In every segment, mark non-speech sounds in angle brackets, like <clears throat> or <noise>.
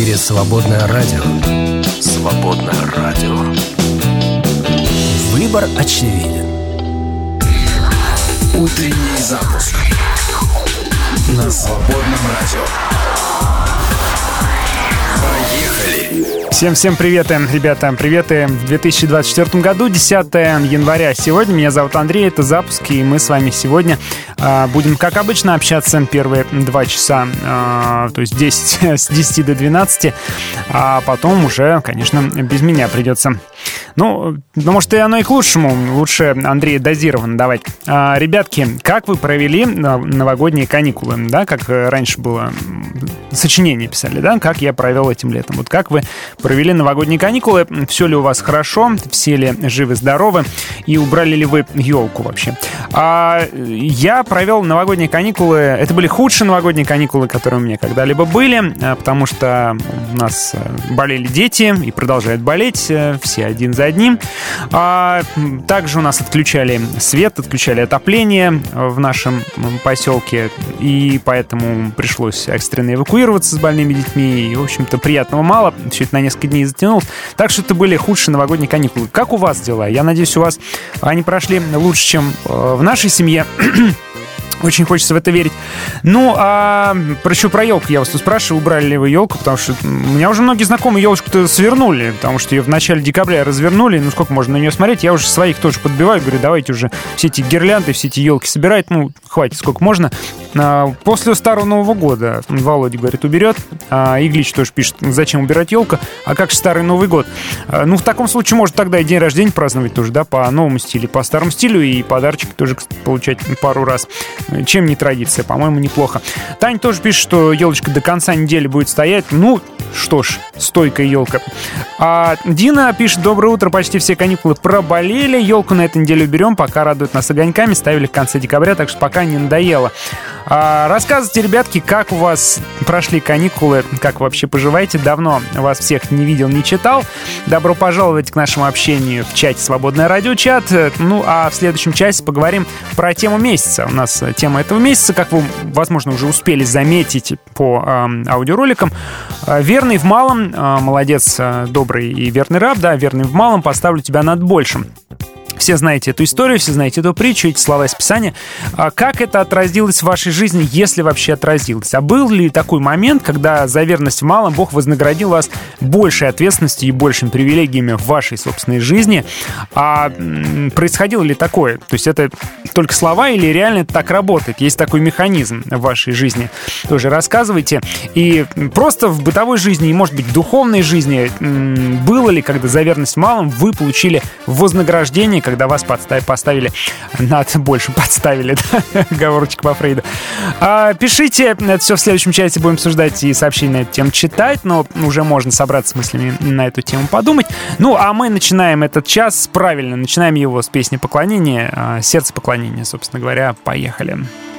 эфире «Свободное радио». «Свободное радио». Выбор очевиден. Утренний запуск на «Свободном радио». Поехали! Всем-всем привет, ребята, приветы в 2024 году, 10 января сегодня. Меня зовут Андрей, это запуск, и мы с вами сегодня э, будем, как обычно, общаться первые два часа, э, то есть 10, <laughs> с 10 до 12, а потом уже, конечно, без меня придется. Ну, ну, может, и оно и к лучшему. Лучше Андрей дозирован давать. А, ребятки, как вы провели новогодние каникулы? Да, как раньше было сочинение писали, да, как я провел этим летом. Вот как вы провели новогодние каникулы, все ли у вас хорошо, все ли живы-здоровы и убрали ли вы елку вообще. А я провел новогодние каникулы, это были худшие новогодние каникулы, которые у меня когда-либо были, а, потому что у нас э, болели дети и продолжают болеть, э, все один за одним. А также у нас отключали свет, отключали отопление в нашем поселке, и поэтому пришлось экстренно эвакуироваться с больными детьми, и, в общем-то, приятного мало, все это на несколько дней затянулось. Так что это были худшие новогодние каникулы. Как у вас дела? Я надеюсь, у вас они прошли лучше, чем э, в нашей семье. <clears throat> Очень хочется в это верить. Ну, а про еще про елку я вас тут спрашиваю, убрали ли вы елку, потому что у меня уже многие знакомые елочку-то свернули, потому что ее в начале декабря развернули, ну сколько можно на нее смотреть, я уже своих тоже подбиваю, говорю, давайте уже все эти гирлянды, все эти елки собирать, ну, хватит, сколько можно. А, после Старого Нового года Володя, говорит, уберет, а Иглич тоже пишет, зачем убирать елку, а как же Старый Новый год? А, ну, в таком случае, может, тогда и день рождения праздновать тоже, да, по новому стилю, по старому стилю, и подарочек тоже получать пару раз чем не традиция? По-моему, неплохо. Таня тоже пишет, что елочка до конца недели будет стоять. Ну, что ж, стойкая елка. А Дина пишет, доброе утро, почти все каникулы проболели. Елку на этой неделе уберем, пока радуют нас огоньками. Ставили в конце декабря, так что пока не надоело. А, рассказывайте, ребятки, как у вас прошли каникулы, как вообще поживаете. Давно вас всех не видел, не читал. Добро пожаловать к нашему общению в чате «Свободное радиочат». Ну, а в следующем часе поговорим про тему месяца. У нас тема этого месяца, как вы, возможно, уже успели заметить по э, аудиороликам. Верный в малом, э, молодец, э, добрый и верный раб, да, верный в малом, поставлю тебя над большим. Все знаете эту историю, все знаете эту притчу, эти слова из Писания. А как это отразилось в вашей жизни, если вообще отразилось? А был ли такой момент, когда за верность в малом Бог вознаградил вас большей ответственностью и большими привилегиями в вашей собственной жизни? А происходило ли такое? То есть это только слова или реально так работает? Есть такой механизм в вашей жизни? Тоже рассказывайте. И просто в бытовой жизни и, может быть, духовной жизни было ли, когда за верность в малом вы получили вознаграждение, когда вас поставили над больше подставили, <laughs> да? Говорочек по Фрейду. А, пишите, это все в следующем чате будем обсуждать и сообщения на эту тему читать, но уже можно собраться с мыслями на эту тему подумать. Ну, а мы начинаем этот час правильно, начинаем его с песни поклонения, а, сердце поклонения, собственно говоря, поехали. Поехали.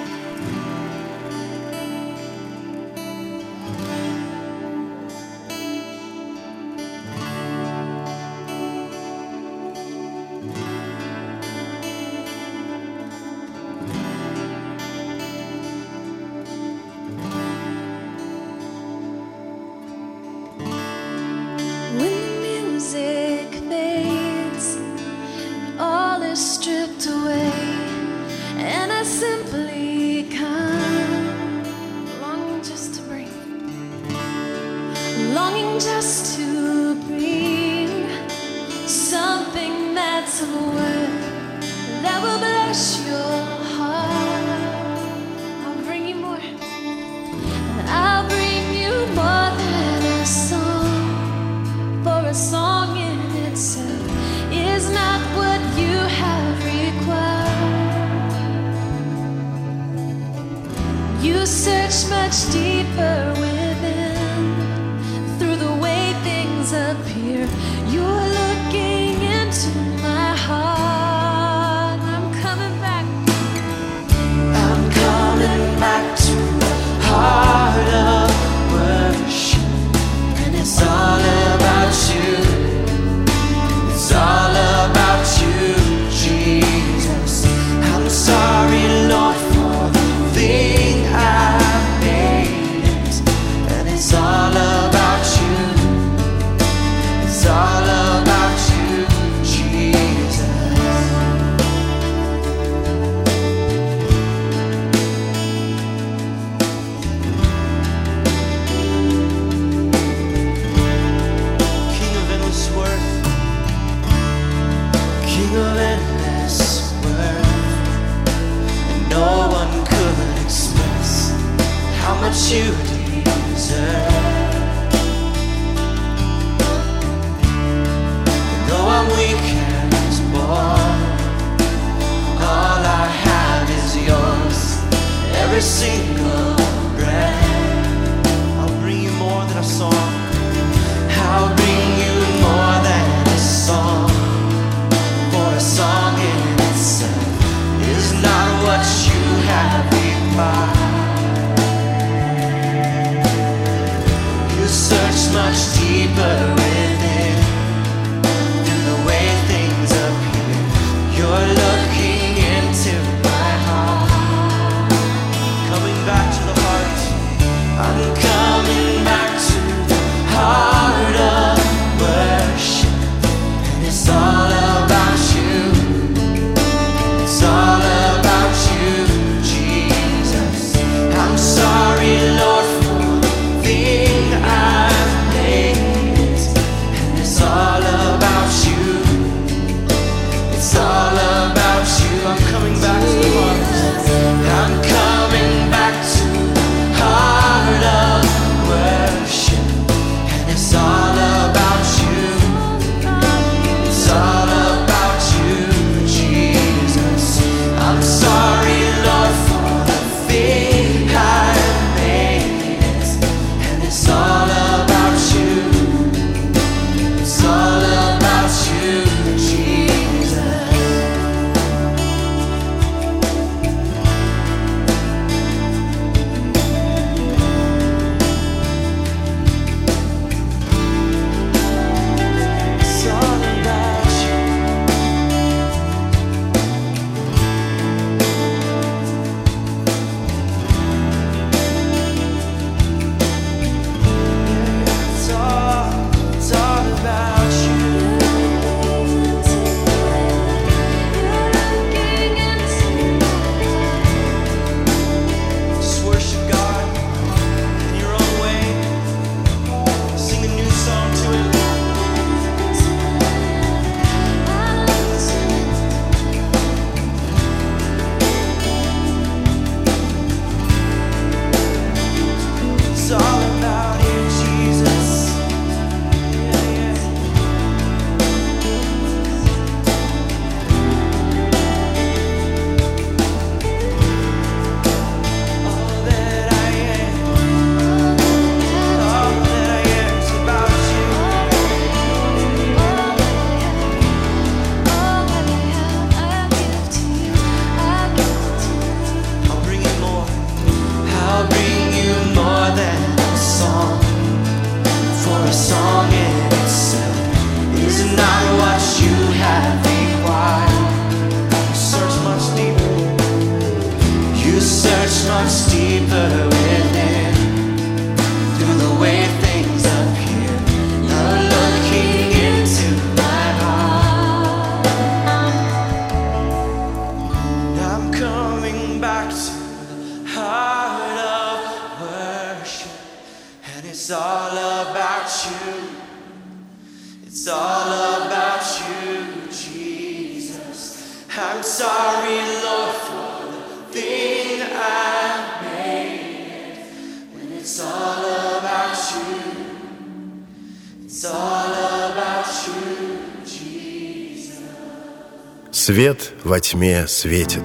Свет во тьме светит.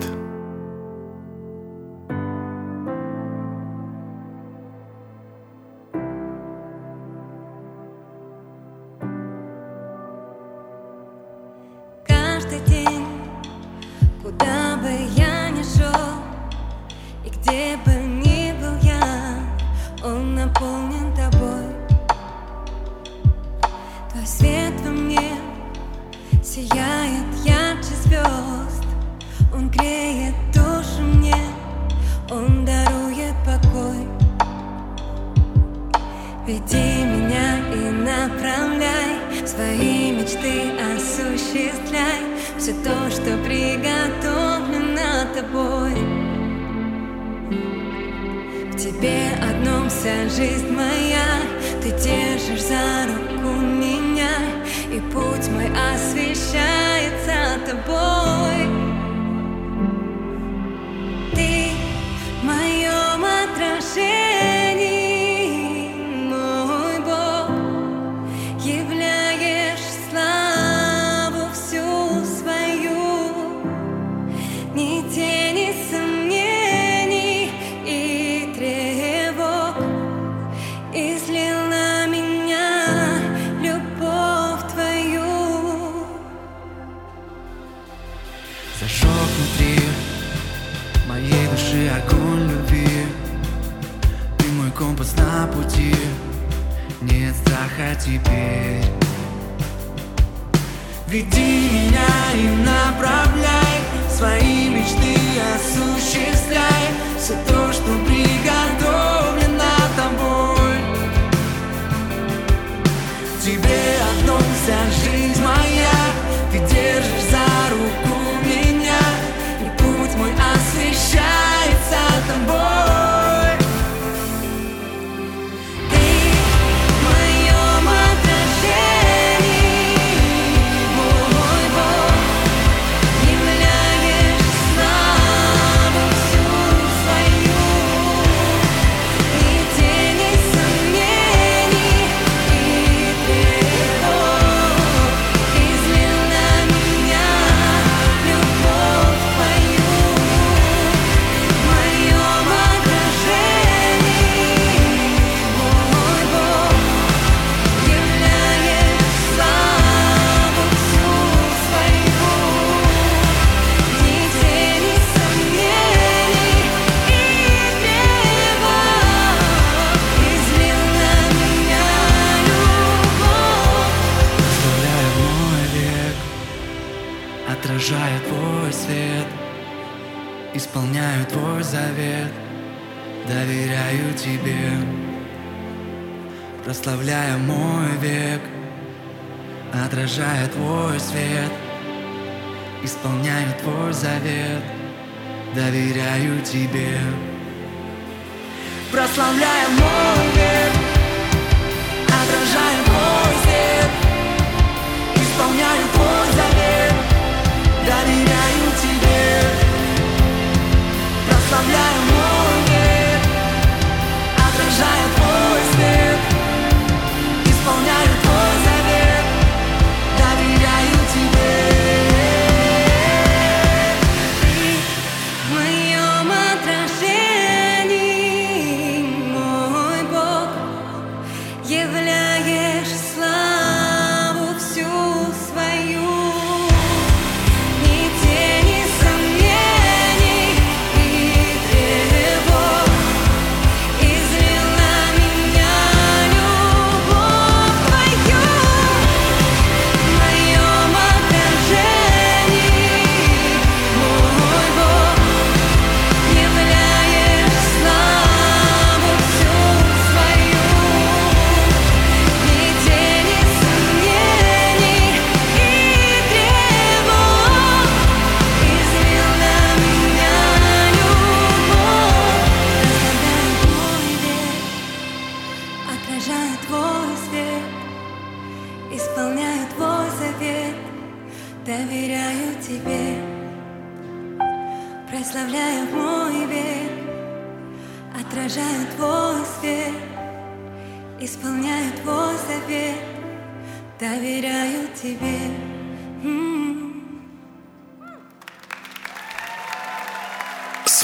Теперь Веди меня и направляй Свои мечты осуществляй Все то, что приготовлено тобой. Тебе одном вся жизнь Исполняю твой завет Доверяю тебе Прославляя мой век Отражая твой свет Исполняю твой завет Доверяю тебе. Прославляя мой век Отражая твой свет Исполняю твой завет Доверяю Прославляю мой век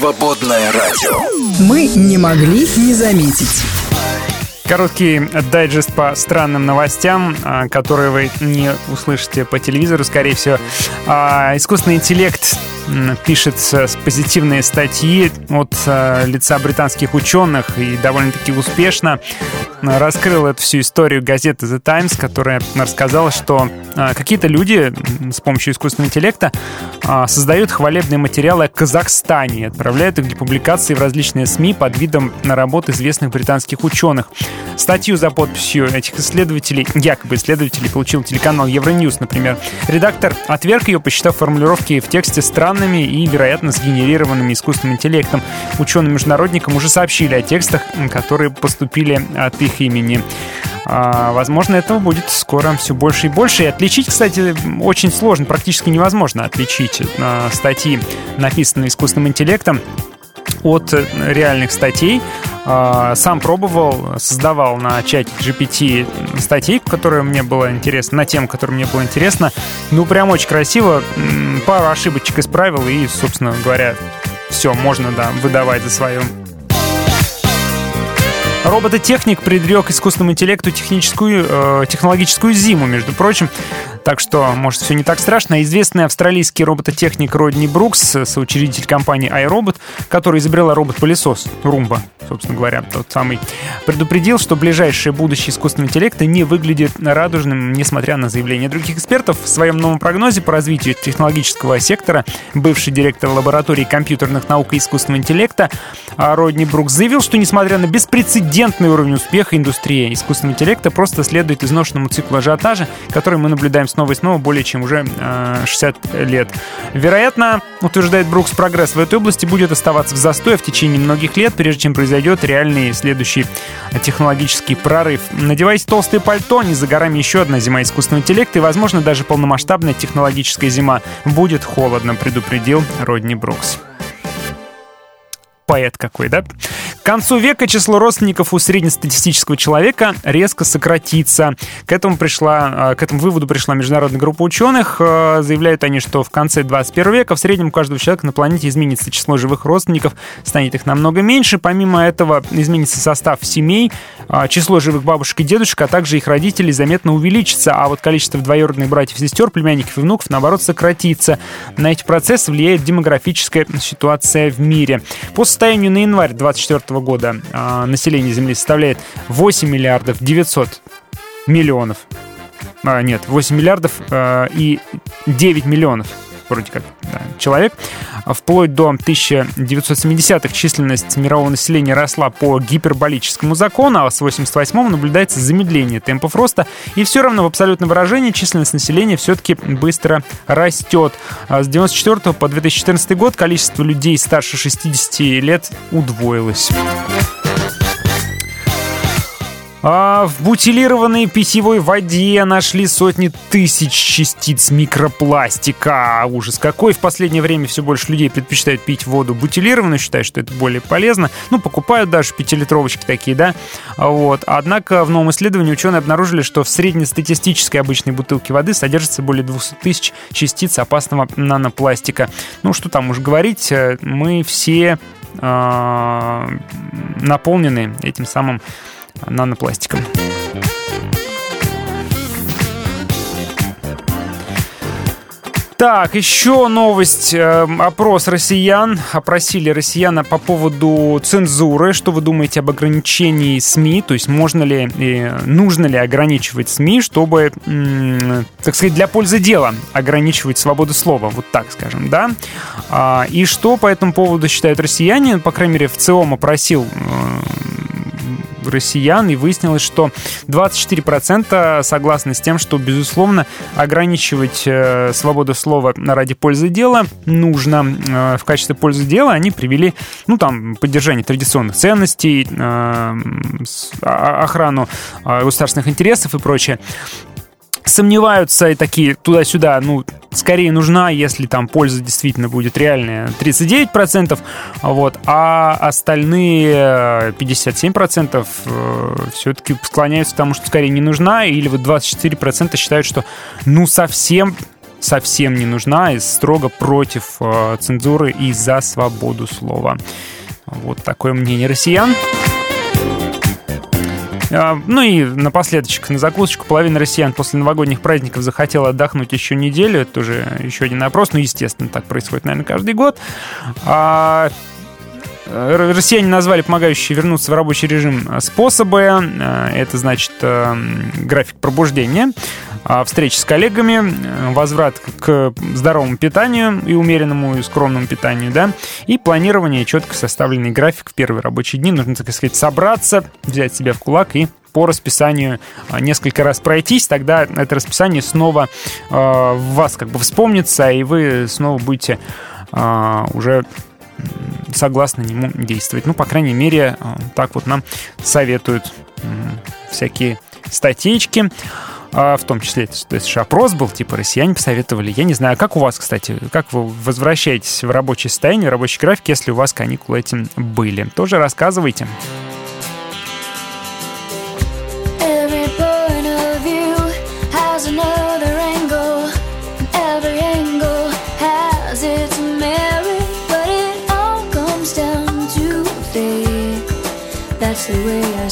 Свободное радио. Мы не могли не заметить. Короткий дайджест по странным новостям, а, которые вы не услышите по телевизору, скорее всего. А, Искусственный интеллект пишет позитивные статьи от э, лица британских ученых и довольно-таки успешно э, раскрыл эту всю историю газеты The Times, которая рассказала, что э, какие-то люди с помощью искусственного интеллекта создают хвалебные материалы о Казахстане и отправляют их для публикации в различные СМИ под видом на работ известных британских ученых. статью за подписью этих исследователей, якобы исследователей, получил телеканал Евроньюз, например. Редактор отверг ее, посчитав формулировки в тексте странными и, вероятно, сгенерированными искусственным интеллектом. Ученым-международникам уже сообщили о текстах, которые поступили от их имени. А, возможно, этого будет скоро все больше и больше. И отличить, кстати, очень сложно, практически невозможно отличить а, статьи, написанные искусственным интеллектом от реальных статей. А, сам пробовал, создавал на чате GPT статей, которые мне было интересно, на тему, которая мне было интересно. Ну, прям очень красиво. Пару ошибочек исправил и, собственно говоря, все, можно, да, выдавать за свое. Робототехник предрек искусственному интеллекту техническую, э, технологическую зиму, между прочим. Так что, может, все не так страшно. Известный австралийский робототехник Родни Брукс, соучредитель компании iRobot, который изобрела робот-пылесос Румба, собственно говоря, тот самый, предупредил, что ближайшее будущее искусственного интеллекта не выглядит радужным, несмотря на заявления других экспертов. В своем новом прогнозе по развитию технологического сектора бывший директор лаборатории компьютерных наук и искусственного интеллекта Родни Брукс заявил, что несмотря на беспрецедентный уровень успеха индустрии искусственного интеллекта просто следует изношенному циклу ажиотажа, который мы наблюдаем снова и снова более чем уже э, 60 лет. Вероятно, утверждает Брукс, прогресс в этой области будет оставаться в застое в течение многих лет, прежде чем произойдет реальный следующий технологический прорыв. Надевайте толстое пальто, не за горами еще одна зима искусственного интеллекта и, возможно, даже полномасштабная технологическая зима. Будет холодно, предупредил Родни Брукс поэт какой, да? К концу века число родственников у среднестатистического человека резко сократится. К этому, пришла, а, к этому выводу пришла международная группа ученых. А, заявляют они, что в конце 21 века в среднем у каждого человека на планете изменится число живых родственников, станет их намного меньше. Помимо этого изменится состав семей, а, число живых бабушек и дедушек, а также их родителей заметно увеличится, а вот количество двоюродных братьев и сестер, племянников и внуков, наоборот, сократится. На эти процессы влияет демографическая ситуация в мире. По состоянию на январь 2024 года а, население Земли составляет 8 миллиардов 900 миллионов. А, нет, 8 миллиардов а, и 9 миллионов вроде как да, человек. Вплоть до 1970-х численность мирового населения росла по гиперболическому закону, а с 88-го наблюдается замедление темпов роста. И все равно в абсолютном выражении численность населения все-таки быстро растет. С 94 по 2014 год количество людей старше 60 лет удвоилось. А в бутилированной питьевой воде нашли сотни тысяч частиц микропластика. Ужас какой. В последнее время все больше людей предпочитают пить воду бутилированную, считают, что это более полезно. Ну, покупают даже пятилитровочки такие, да. Вот. Однако в новом исследовании ученые обнаружили, что в среднестатистической обычной бутылке воды содержится более 200 тысяч частиц опасного нанопластика. Ну, что там уж говорить, э, мы все э, наполнены этим самым нанопластиком. Так, еще новость. Э, опрос россиян. Опросили россиян по поводу цензуры. Что вы думаете об ограничении СМИ? То есть можно ли и нужно ли ограничивать СМИ, чтобы, так сказать, для пользы дела ограничивать свободу слова? Вот так скажем, да? А, и что по этому поводу считают россияне? По крайней мере, в ЦИОМ опросил э, россиян, и выяснилось, что 24% согласны с тем, что, безусловно, ограничивать э, свободу слова ради пользы дела нужно. Э, в качестве пользы дела они привели, ну, там, поддержание традиционных ценностей, э, охрану государственных интересов и прочее сомневаются и такие туда-сюда, ну, скорее нужна, если там польза действительно будет реальная, 39%, вот, а остальные 57% э, все-таки склоняются к тому, что скорее не нужна, или вот 24% считают, что ну совсем совсем не нужна и строго против э, цензуры и за свободу слова. Вот такое мнение россиян. А, ну и напоследочек, на закусочку, половина россиян после новогодних праздников захотела отдохнуть еще неделю. Это уже еще один опрос. Ну, естественно, так происходит, наверное, каждый год. А э, Россияне назвали помогающие вернуться в рабочий режим способы. Э, это значит э, график пробуждения, а, встречи с коллегами, возврат к здоровому питанию и умеренному и скромному питанию, да, и планирование, четко составленный график в первые рабочие дни. Нужно, так сказать, собраться, взять себя в кулак и по расписанию несколько раз пройтись, тогда это расписание снова в вас как бы вспомнится, и вы снова будете уже согласно нему действовать. Ну, по крайней мере, так вот нам советуют всякие статейки. А, в том числе, то есть опрос был, типа, россияне посоветовали. Я не знаю, как у вас, кстати, как вы возвращаетесь в рабочее состояние, в рабочий график, если у вас каникулы этим были? Тоже рассказывайте.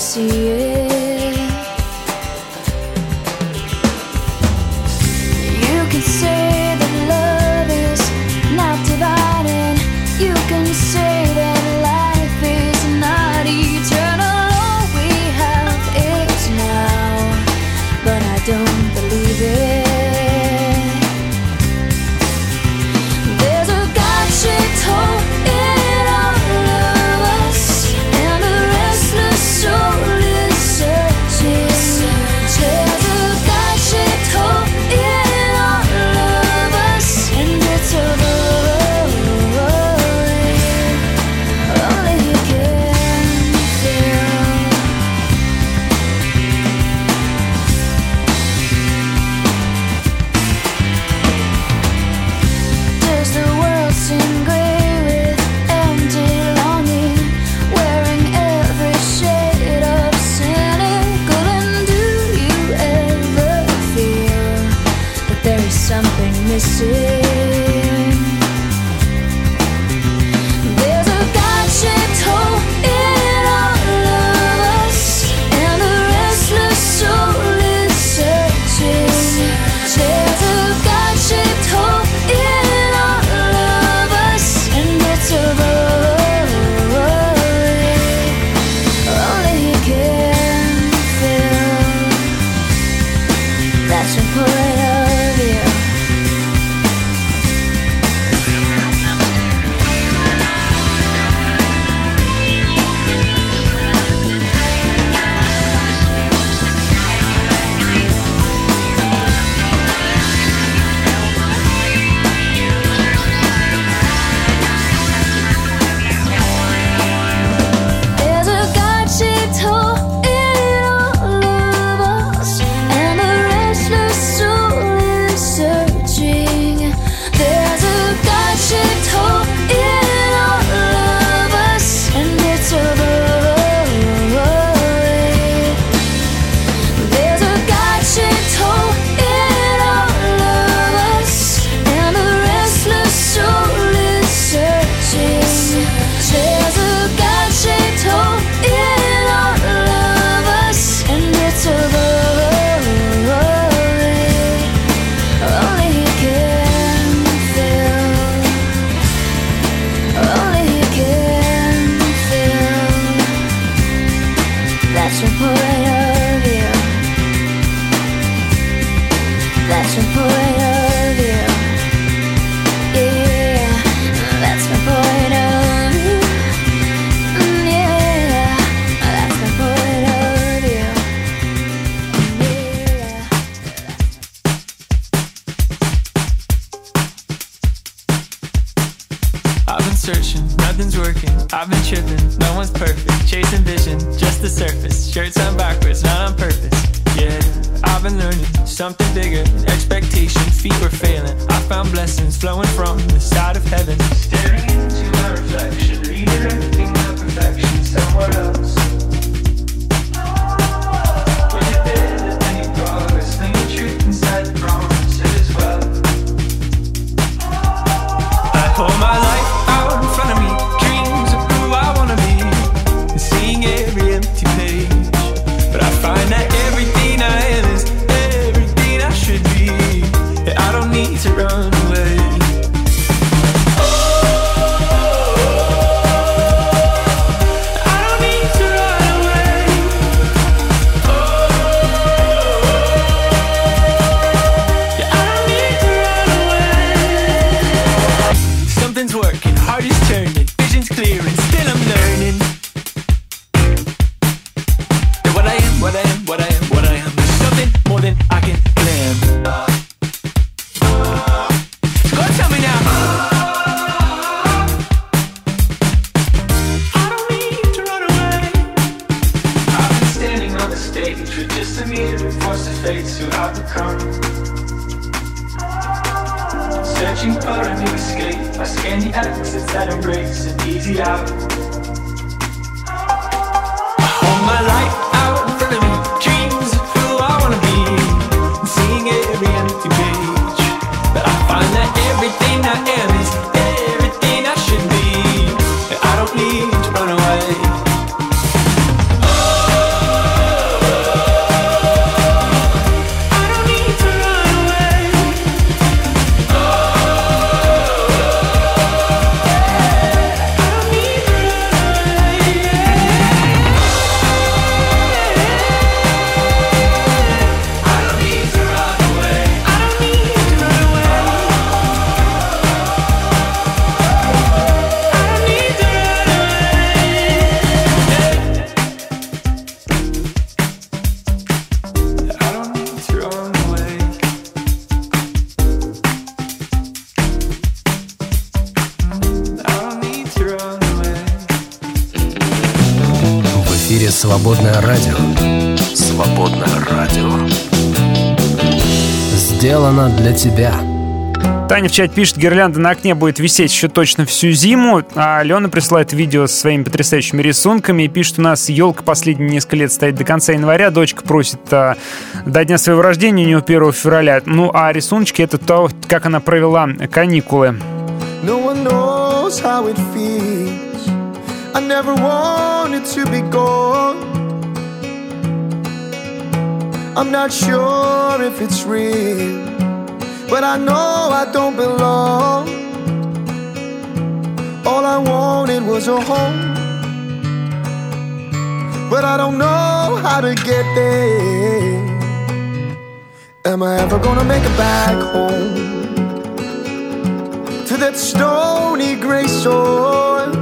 See it. Тебя. Таня в чате пишет, гирлянда на окне будет висеть еще точно всю зиму, а Алена присылает видео со своими потрясающими рисунками и пишет, у нас елка последние несколько лет стоит до конца января, дочка просит а, до дня своего рождения, у нее 1 февраля. Ну, а рисуночки — это то, как она провела каникулы. No one knows how it feels. I never wanted to be gone. I'm not sure if it's real, but I know I don't belong. All I wanted was a home, but I don't know how to get there. Am I ever gonna make it back home? to that stony gray soil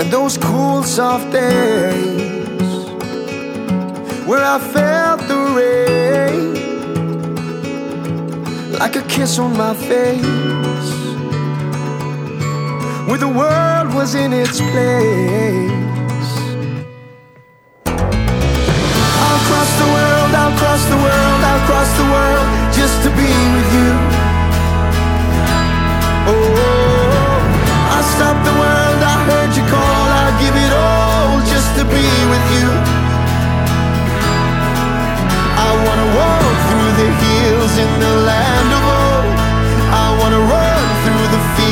and those cool soft days where I felt the rain like a kiss on my face where the world was in its place. I'll cross the world, I'll cross the world, I'll cross the world just to be with you. Oh, oh, oh. I stopped the world, I heard you call, I'll give it all just to be with you. I wanna walk through the hills in the land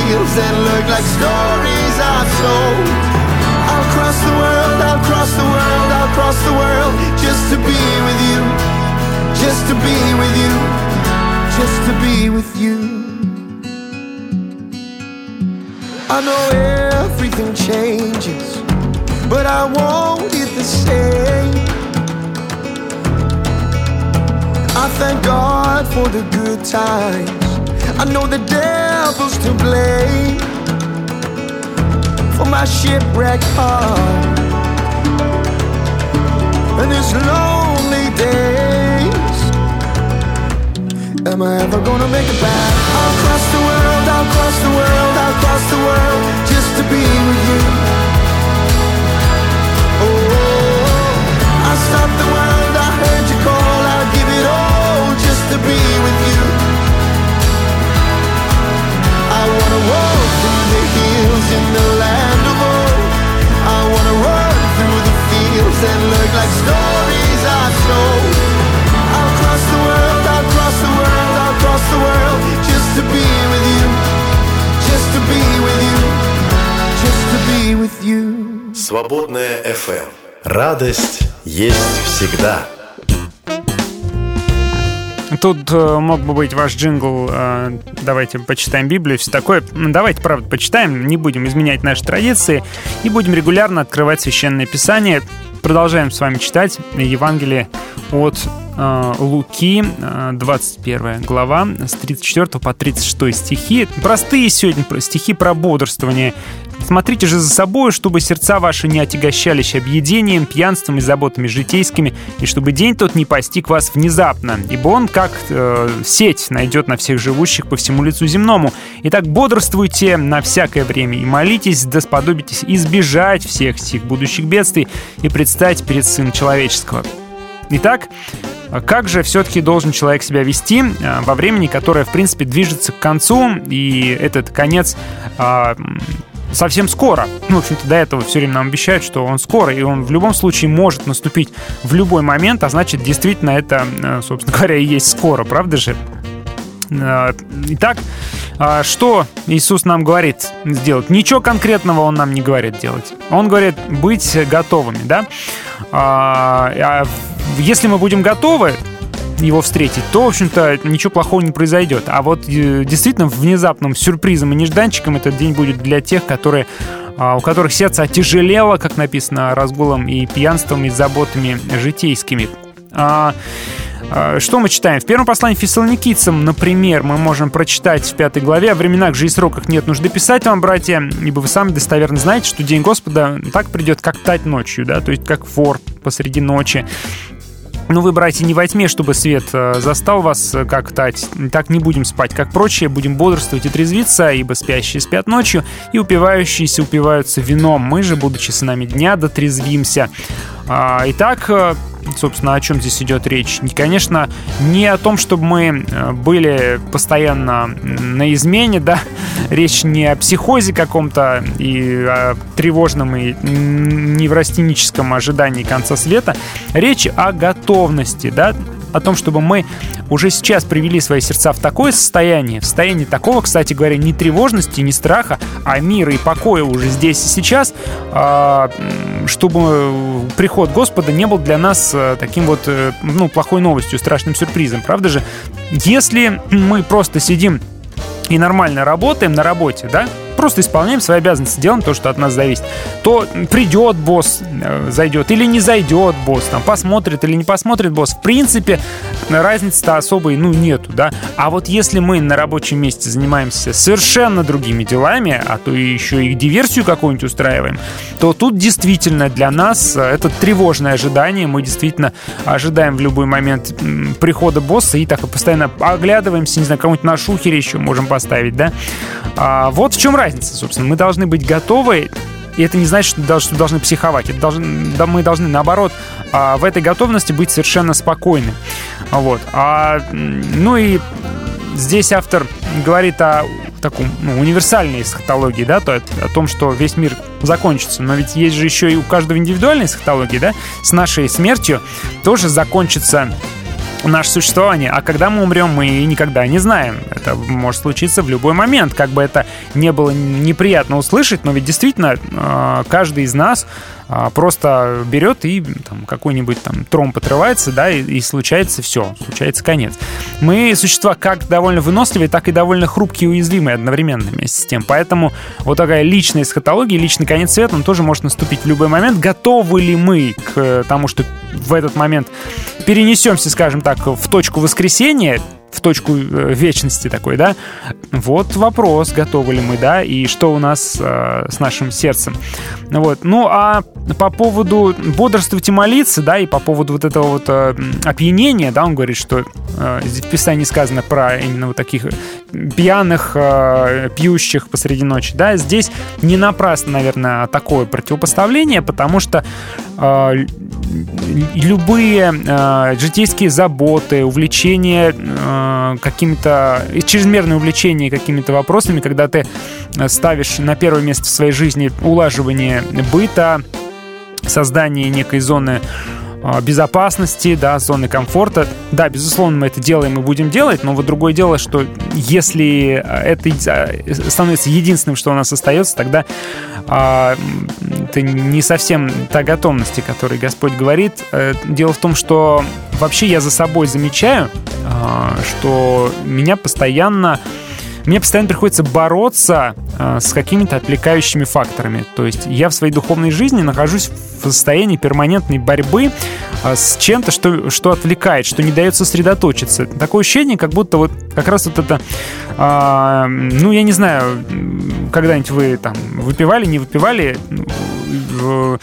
fields that look like stories I've told. I'll cross the world, I'll cross the world, I'll cross the world just to be with you. Just to be with you. Just to be with you. I know everything changes, but I want it the same. I thank God for the good times. I know the devil's to blame for my shipwrecked heart and his lonely days. Am I ever gonna make it back? I'll cross the world, I'll cross the world, I'll cross the world just to be with you. Oh, I stopped the world, I heard you call, I'll give it all just to be with you. Wanna walk through the hills in the land of old. I wanna run through the fields that look like stories I've told. I'll cross the world, I'll cross the world, I'll cross the world just to be with you. Just to be with you. Just to be with you. Свободная FM. Радость есть всегда. Тут э, мог бы быть ваш джингл э, «Давайте почитаем Библию» все такое. Давайте, правда, почитаем, не будем изменять наши традиции и будем регулярно открывать Священное Писание. Продолжаем с вами читать Евангелие от Луки, э, 21 глава, с 34 по 36 стихи. Простые сегодня стихи про бодрствование. Смотрите же за собой, чтобы сердца ваши не отягощались объедением, пьянством и заботами житейскими, и чтобы день тот не постиг вас внезапно, ибо он, как э, сеть, найдет на всех живущих по всему лицу земному. Итак, бодрствуйте на всякое время и молитесь, да сподобитесь избежать всех сих будущих бедствий и предстать перед Сыном Человеческого. Итак, а как же все-таки должен человек себя вести а, во времени, которое, в принципе, движется к концу, и этот конец а, совсем скоро. Ну, в общем-то, до этого все время нам обещают, что он скоро, и он в любом случае может наступить в любой момент, а значит, действительно, это, э, собственно <laughs> говоря, и есть скоро, правда же? Э, Итак, а, что Иисус нам говорит сделать? Ничего конкретного Он нам не говорит делать. Он говорит быть готовыми, да? Если мы будем готовы его встретить, то, в общем-то, ничего плохого не произойдет. А вот э, действительно внезапным сюрпризом и нежданчиком этот день будет для тех, которые а, у которых сердце отяжелело, как написано, разгулом и пьянством и заботами житейскими. А, а, Что мы читаем? В первом послании фессалоникийцам, например, мы можем прочитать в пятой главе «О временах же и сроках нет нужды писать вам, братья, ибо вы сами достоверно знаете, что день Господа так придет, как тать ночью, да, то есть как вор посреди ночи. Ну, вы, братья, не во тьме, чтобы свет э, застал вас, э, как тать. Так не будем спать, как прочие, будем бодрствовать и трезвиться, ибо спящие спят ночью, и упивающиеся упиваются вином. Мы же, будучи сынами дня, дотрезвимся. А, Итак, э, собственно, о чем здесь идет речь? Не, Конечно, не о том, чтобы мы э, были постоянно на измене, да, <laughs> речь не о психозе каком-то и о тревожном и неврастеническом ожидании конца света, речь о готовности, да, о том, чтобы мы уже сейчас привели свои сердца в такое состояние, в состояние такого, кстати говоря, не тревожности, не страха, а мира и покоя уже здесь и сейчас, а, чтобы приход Господа не был для нас э, таким вот, э, ну, плохой новостью, страшным сюрпризом, правда же? Если мы просто сидим и нормально работаем на работе, да, просто исполняем свои обязанности, делаем то, что от нас зависит, то придет босс, э, зайдет или не зайдет босс, там, посмотрит или не посмотрит босс, в принципе, разницы-то особой, ну, нету, да. А вот если мы на рабочем месте занимаемся совершенно другими делами, а то еще и диверсию какую-нибудь устраиваем, то тут действительно для нас э, это тревожное ожидание, мы действительно ожидаем в любой момент прихода босса и так и постоянно оглядываемся, не знаю, кого-нибудь на шухере еще можем поставить, да. А, вот в чем разница, собственно. Мы должны быть готовы и это не значит, что дол- что должны психовать. Это должны, да, мы должны, наоборот, а, в этой готовности быть совершенно спокойны. Вот. А, ну и здесь автор говорит о таком ну, универсальной эсхатологии, да, то, о том, что весь мир закончится. Но ведь есть же еще и у каждого индивидуальной эсхатологии, да, с нашей смертью тоже закончится наше существование. А когда мы умрем, мы никогда не знаем. Это может случиться в любой момент. Как бы это не было неприятно услышать, но ведь действительно э, каждый из нас просто берет и там, какой-нибудь там тромб отрывается, да, и, и случается все, случается конец. Мы существа как довольно выносливые, так и довольно хрупкие и уязвимые одновременно вместе с тем. Поэтому вот такая личная эсхатология, личный конец света, он тоже может наступить в любой момент. Готовы ли мы к э, тому, что в этот момент перенесемся, скажем так, в точку воскресения, в точку э, вечности такой, да? Вот вопрос, готовы ли мы, да, и что у нас э, с нашим сердцем. Вот. Ну, а по поводу бодрствовать и молиться, да, и по поводу вот этого вот э, опьянения, да, он говорит, что э, в Писании сказано про именно вот таких пьяных, э, пьющих посреди ночи, да, здесь не напрасно, наверное, такое противопоставление, потому что э, любые э, житейские заботы, увлечения э, какими-то чрезмерное увлечение какими-то вопросами, когда ты ставишь на первое место в своей жизни улаживание быта, создание некой зоны безопасности, да, зоны комфорта. Да, безусловно, мы это делаем и будем делать, но вот другое дело, что если это э, становится единственным, что у нас остается, тогда а, это не совсем та готовность, о которой Господь говорит. Э, Дело в том, что вообще я за собой замечаю, а, что меня постоянно мне постоянно приходится бороться э, с какими-то отвлекающими факторами. То есть я в своей духовной жизни нахожусь в состоянии перманентной борьбы э, с чем-то, что, что отвлекает, что не дает сосредоточиться. Такое ощущение, как будто вот как раз вот это, э, ну, я не знаю, когда-нибудь вы там выпивали, не выпивали, э,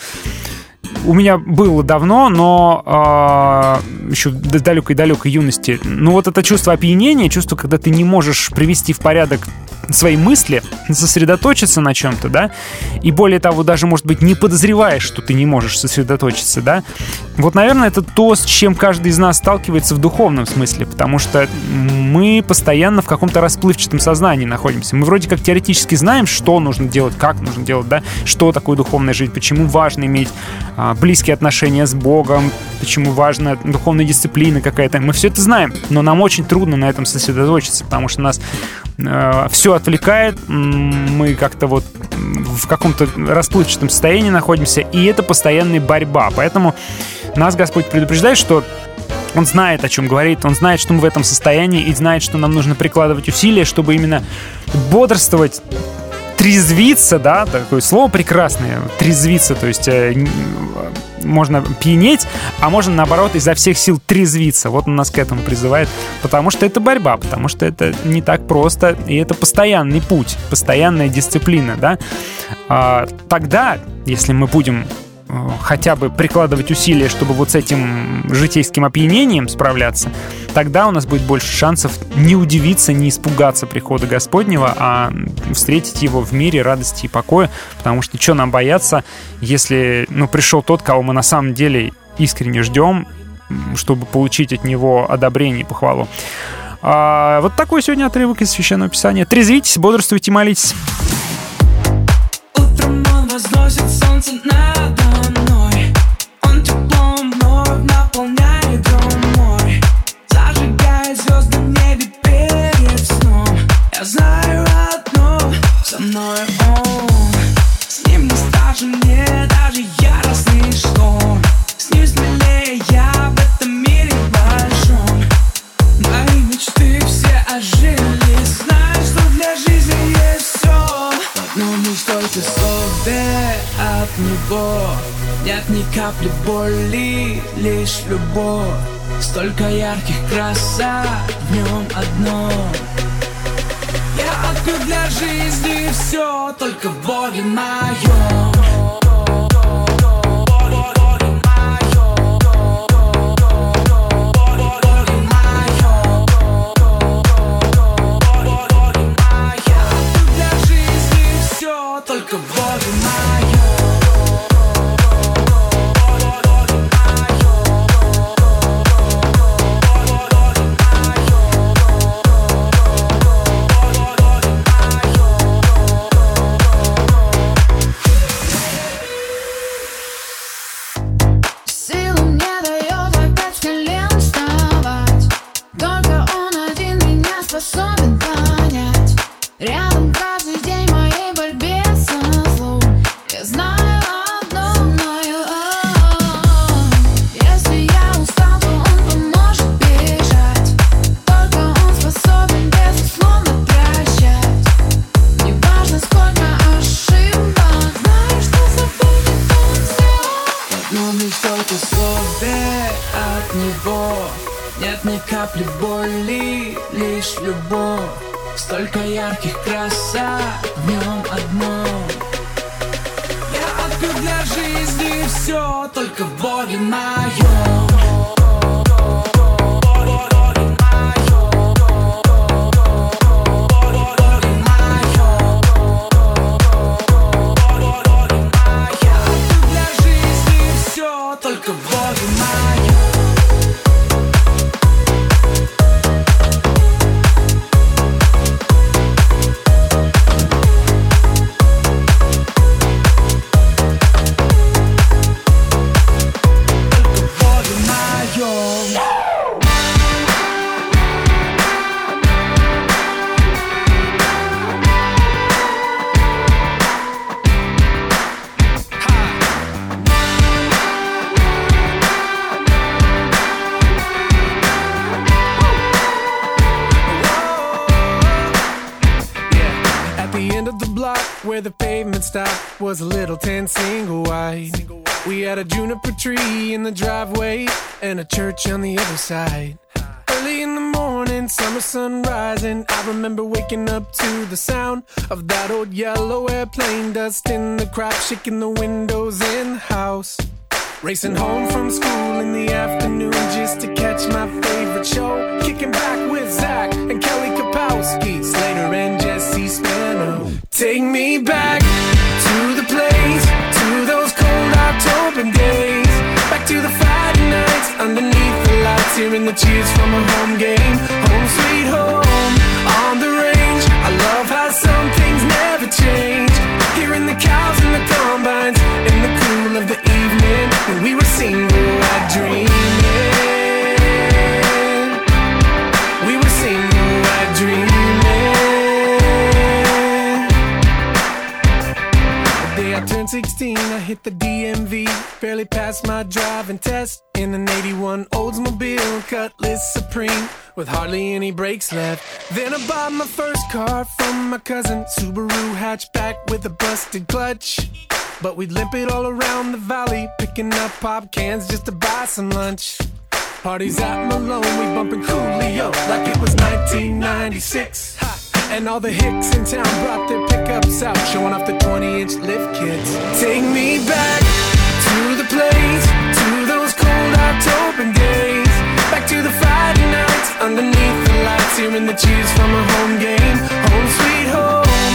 у меня было давно, но э, еще в далекой-далекой юности. Ну вот это чувство опьянения, чувство, когда ты не можешь привести в порядок свои мысли, сосредоточиться на чем-то, да, и более того, даже, может быть, не подозреваешь, что ты не можешь сосредоточиться, да. Вот, наверное, это то, с чем каждый из нас сталкивается в духовном смысле, потому что мы постоянно в каком-то расплывчатом сознании находимся. Мы вроде как теоретически знаем, что нужно делать, как нужно делать, да, что такое духовная жизнь, почему важно иметь а, близкие отношения с Богом, почему важна духовная дисциплина какая-то. Мы все это знаем, но нам очень трудно на этом сосредоточиться, потому что нас все отвлекает, мы как-то вот в каком-то расплывчатом состоянии находимся, и это постоянная борьба. Поэтому нас Господь предупреждает, что он знает, о чем говорит, он знает, что мы в этом состоянии, и знает, что нам нужно прикладывать усилия, чтобы именно бодрствовать, трезвиться, да, такое слово прекрасное, трезвиться, то есть э, можно пьянеть, а можно, наоборот, изо всех сил трезвиться. Вот он нас к этому призывает, потому что это борьба, потому что это не так просто, и это постоянный путь, постоянная дисциплина, да. А, тогда, если мы будем хотя бы прикладывать усилия, чтобы вот с этим житейским опьянением справляться, тогда у нас будет больше шансов не удивиться, не испугаться прихода Господнего, а встретить его в мире радости и покоя, потому что что нам бояться, если ну, пришел тот, кого мы на самом деле искренне ждем, чтобы получить от него одобрение и похвалу. А, вот такой сегодня отрывок из Священного Писания. Трезвитесь, бодрствуйте, молитесь. Утром возносит солнце надо Столько ярких красок в нем одно. Я открыл для жизни все только в Боге моем of that old yellow airplane dust in the crop, shaking the windows in the house. Racing home from school in the afternoon just to catch my favorite show. Kicking back with Zach and Kelly Kapowski, Slater and Jesse Spano. Take me back to the place, to those cold October days. Back to the Friday nights underneath the lights, hearing the cheers from a home game. Home sweet home on the range. I love how some things never change. Hearing the cows and the combines in the cool of the evening when we were single, I dreaming. I hit the DMV. Barely passed my driving test in an 81 Oldsmobile Cutlass Supreme with hardly any brakes left. Then I bought my first car from my cousin, Subaru hatchback with a busted clutch. But we'd limp it all around the valley, picking up pop cans just to buy some lunch. Parties at Malone, we bumping Coolio like it was 1996. Ha! And all the hicks in town brought their pickups out, showing off the 20 inch lift kits. Take me back to the place, to those cold October days. Back to the Friday nights underneath the lights, hearing the cheers from a home game. Home sweet home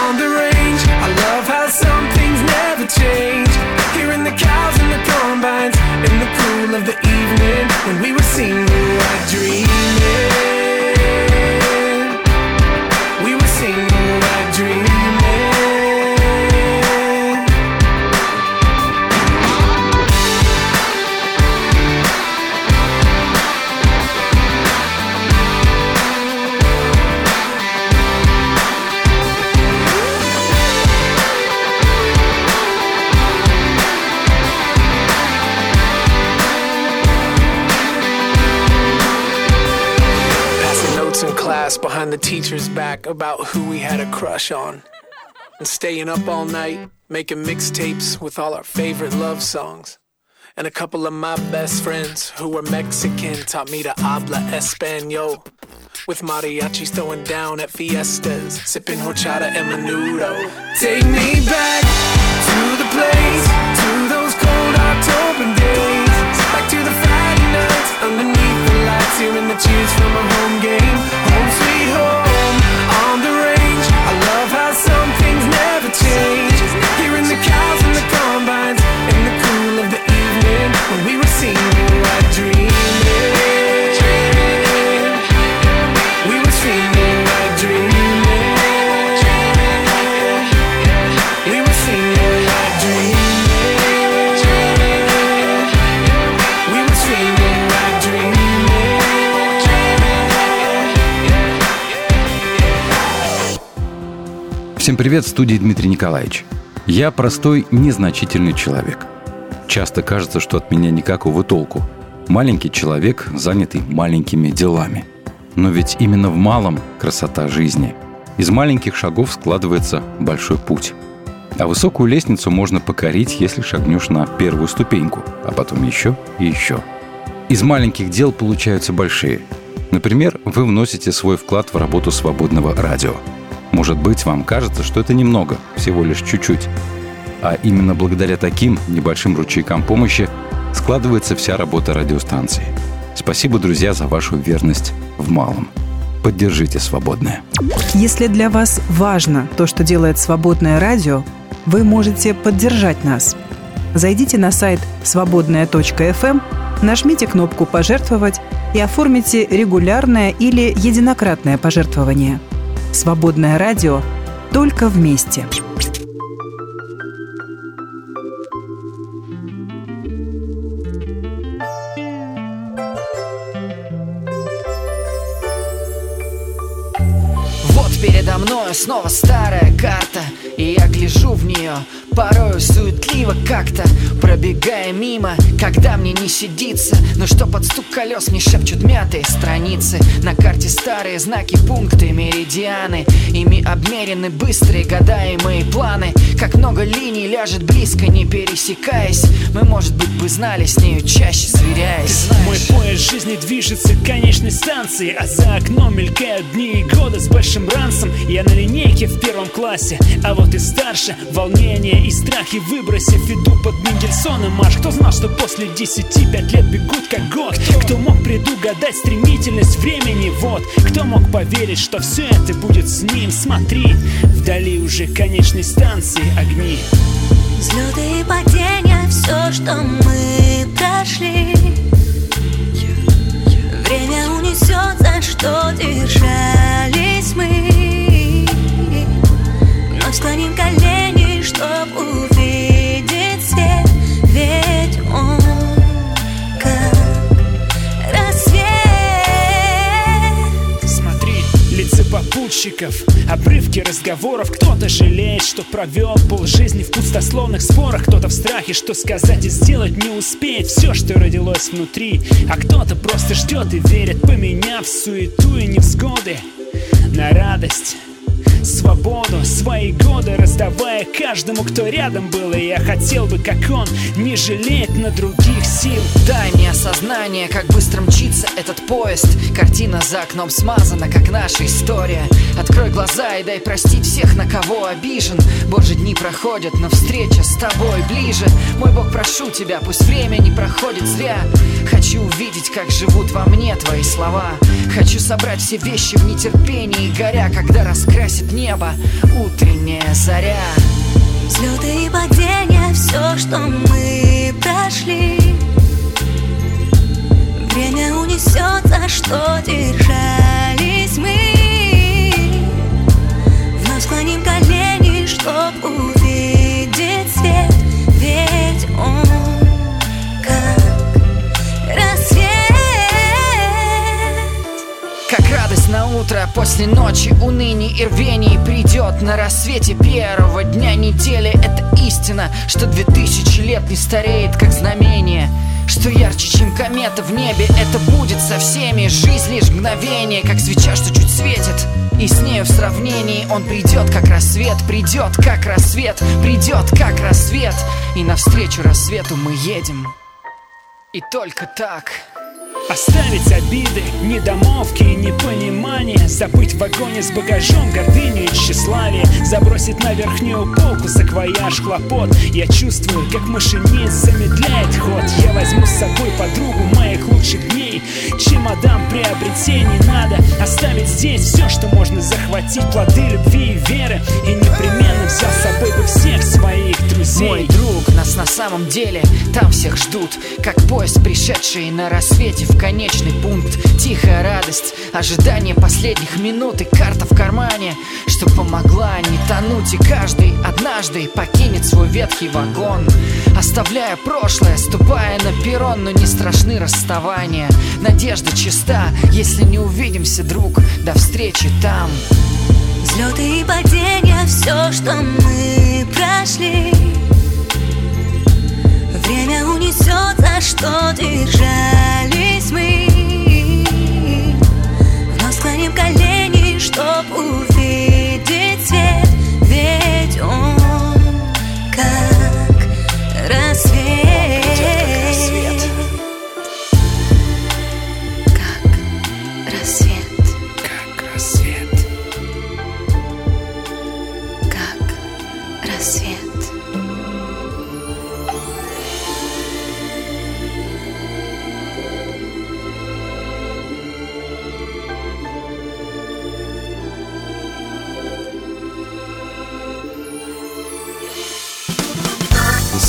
on the range. I love how some things never change. Hearing the cows and the combines in the cool of the evening when we were single, I dreaming. Behind the teacher's back about who we had a crush on. And staying up all night, making mixtapes with all our favorite love songs. And a couple of my best friends who were Mexican taught me to habla español. With mariachis throwing down at fiestas, sipping horchata and menudo. Take me back to the place, hearing the cheers from a home game. Home sweet home on the range. I love how some things never change. Hearing the cows and the combines in the cool of the evening when we were single, Всем привет, в студии Дмитрий Николаевич. Я простой, незначительный человек. Часто кажется, что от меня никакого толку. Маленький человек, занятый маленькими делами. Но ведь именно в малом красота жизни. Из маленьких шагов складывается большой путь. А высокую лестницу можно покорить, если шагнешь на первую ступеньку, а потом еще и еще. Из маленьких дел получаются большие. Например, вы вносите свой вклад в работу свободного радио. Может быть, вам кажется, что это немного, всего лишь чуть-чуть. А именно благодаря таким небольшим ручейкам помощи складывается вся работа радиостанции. Спасибо, друзья, за вашу верность в малом. Поддержите свободное. Если для вас важно то, что делает свободное радио, вы можете поддержать нас. Зайдите на сайт свободная.фм, нажмите кнопку «Пожертвовать» и оформите регулярное или единократное пожертвование. Свободное радио только вместе. Вот передо мной снова старая карта И я гляжу в нее Порою суетливо как-то Пробегая мимо Когда мне не сидится. Но что под стук колес мне шепчут мятые страницы. На карте старые знаки, пункты, меридианы. Ими обмерены быстрые мои планы. Как много линий ляжет близко, не пересекаясь. Мы, может быть, бы знали с нею чаще, сверяясь. Мой поезд жизни движется к конечной станции А за окном мелькают дни и годы с большим ранцем. Я на линейке в первом классе А вот и старше. Волнение и страхи выбросив Иду под Мендельсоном. Аж кто знал, что после десяти пять лет бегут как год? Кто мог предугадать стремительность времени? Вот. Кто мог поверить, что все это будет с ним? Смотри, вдали уже конечной станции огни. Взлеты и падения, все, что мы прошли. Время унесет, за что держались мы. Вновь склоним колени, попутчиков Обрывки разговоров. Кто-то жалеет, что провел полжизни в пустословных спорах. Кто-то в страхе, что сказать и сделать не успеет. Все, что родилось внутри. А кто-то просто ждет и верит Поменяв суету и невзгоды На радость Свободу, свои годы раздавая каждому, кто рядом был. И я хотел бы, как он, не жалеть на других сил. Дай мне осознание, как быстро мчится этот поезд. Картина за окном смазана, как наша история. Открой глаза и дай простить всех, на кого обижен. Боже, дни проходят, но встреча с тобой ближе. Мой Бог, прошу тебя, пусть время не проходит зря. Хочу увидеть, как живут во мне твои слова. Хочу собрать все вещи в нетерпении горя Когда раскрасит небо утренняя заря. Взлеты и падения, все, что мы прошли. Время унесет, за что держались мы. Вновь склоним колени, чтоб увидеть на утро. После ночи уныний и рвений Придет на рассвете первого дня недели. Это истина, что две тысячи лет не стареет, как знамение. Что ярче, чем комета в небе Это будет со всеми. Жизнь лишь мгновение Как свеча, что чуть светит. И с нею в сравнении Он придет, как рассвет Придет, как рассвет Придет, как рассвет. И навстречу рассвету мы едем. И только так Оставить обиды, недомовки и непонимание. Забыть в вагоне с багажом гордыню и тщеславие. Забросить на верхнюю полку саквояж хлопот. Я чувствую, как машинист замедляет ход. Я возьму с собой подругу моих лучших дней Чемодан приобретений надо Оставить здесь. Все, что можно захватить Плоды любви и веры. И непременно взял с собой бы всех своих друзей. Мой друг, нас на самом деле там всех ждут. Как поезд, пришедший на рассвете в конечный пункт. Тихая радость, ожидание последних минут И карта в кармане, что помогла не тонуть И каждый однажды покинет свой ветхий вагон. Оставляя прошлое, ступая на перрон Но не страшны расставания Надежда чиста, если не увидимся, друг До встречи там. Взлеты и падения, все, что мы прошли. Время унесет, за что держались мы. Вновь склоним колени, чтоб увидеть свет Ведь он как рассвет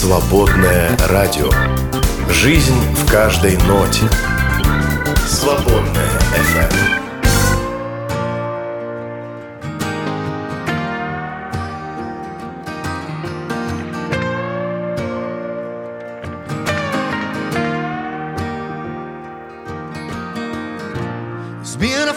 Свободное радио. Жизнь в каждой ноте. Свободное FM. It's been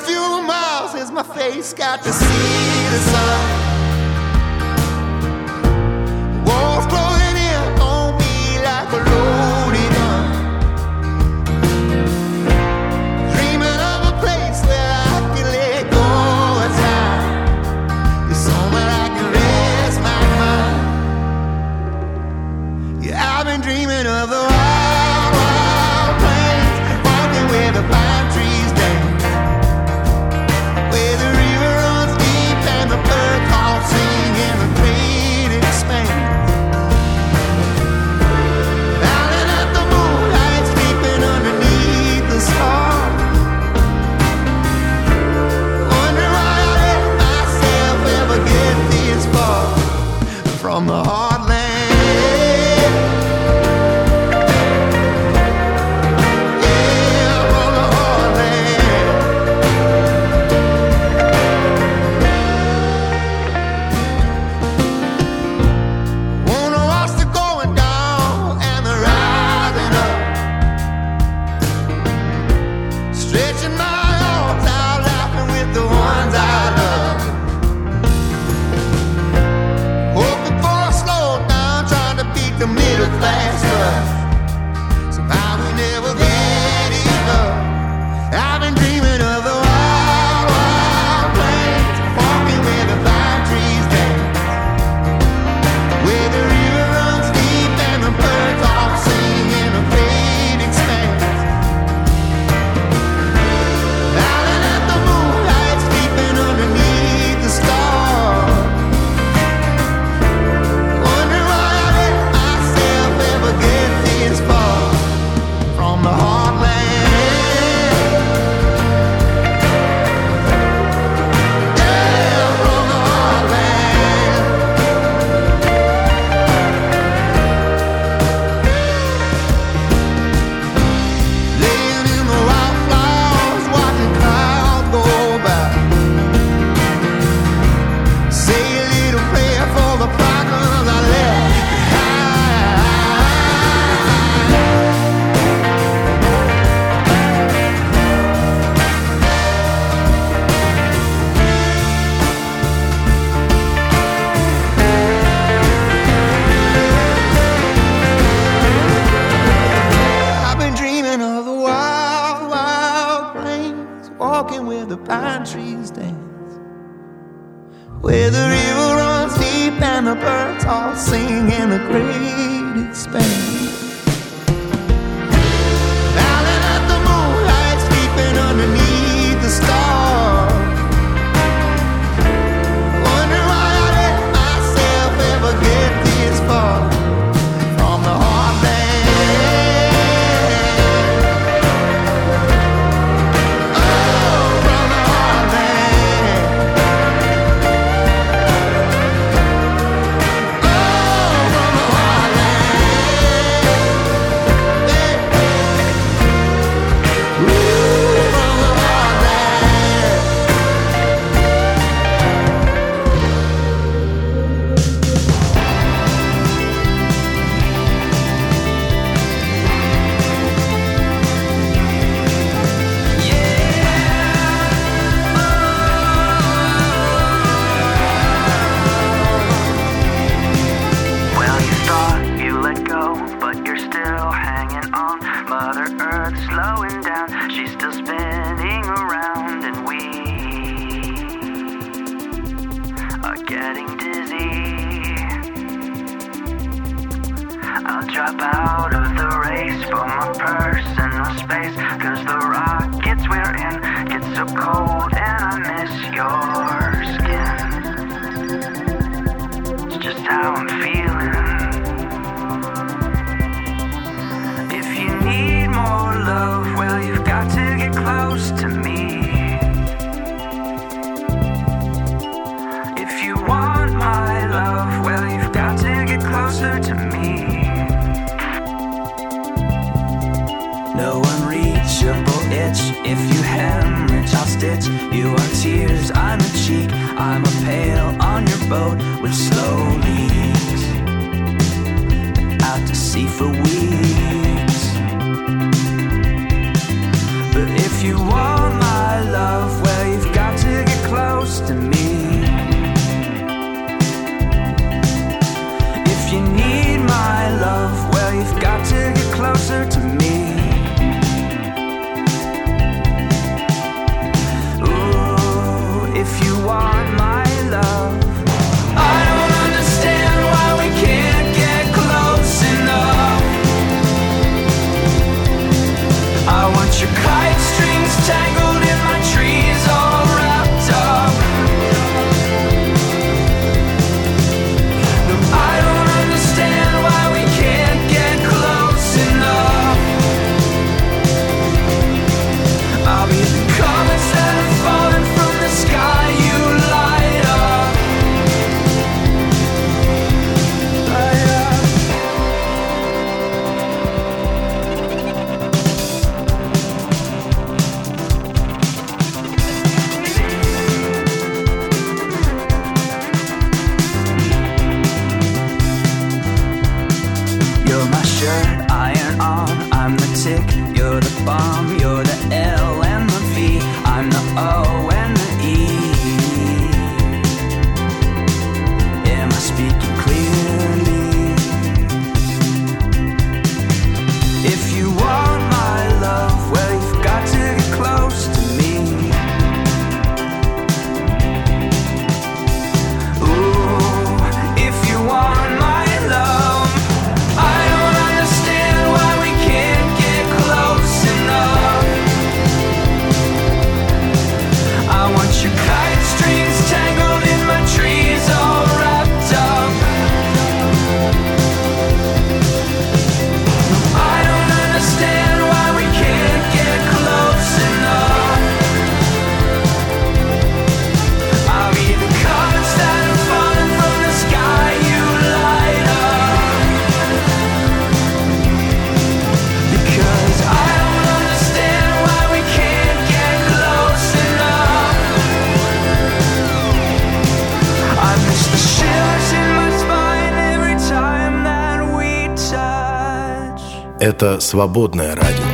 это «Свободное радио».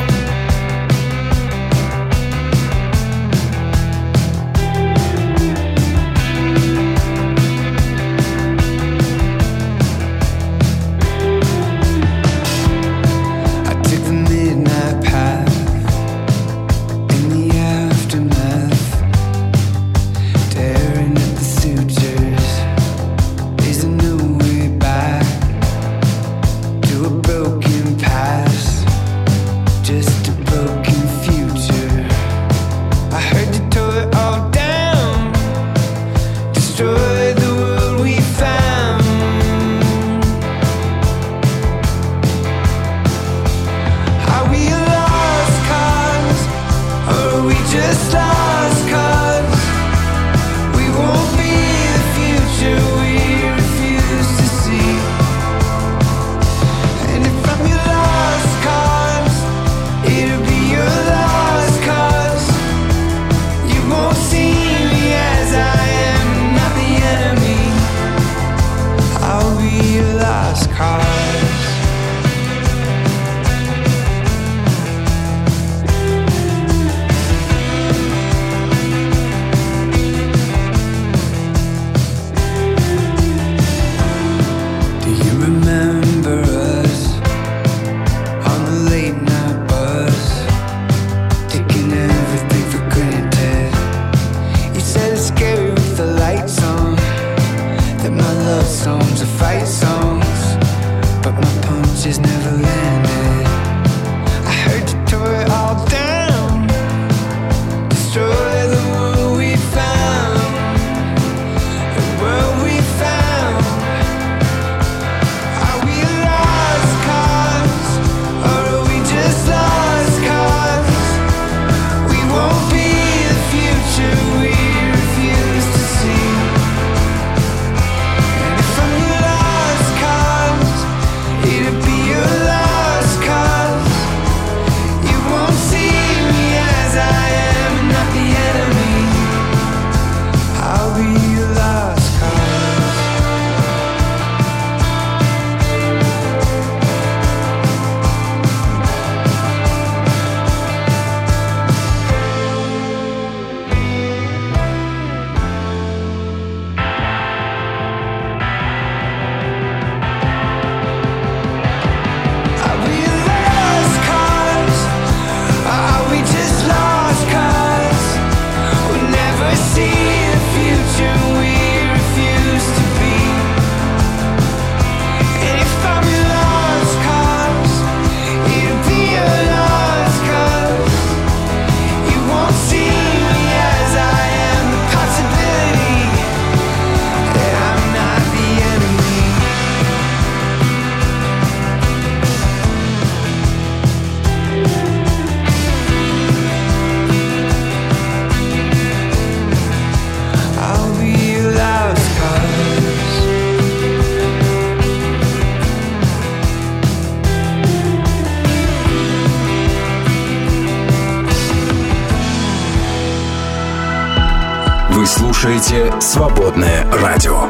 «Свободное радио».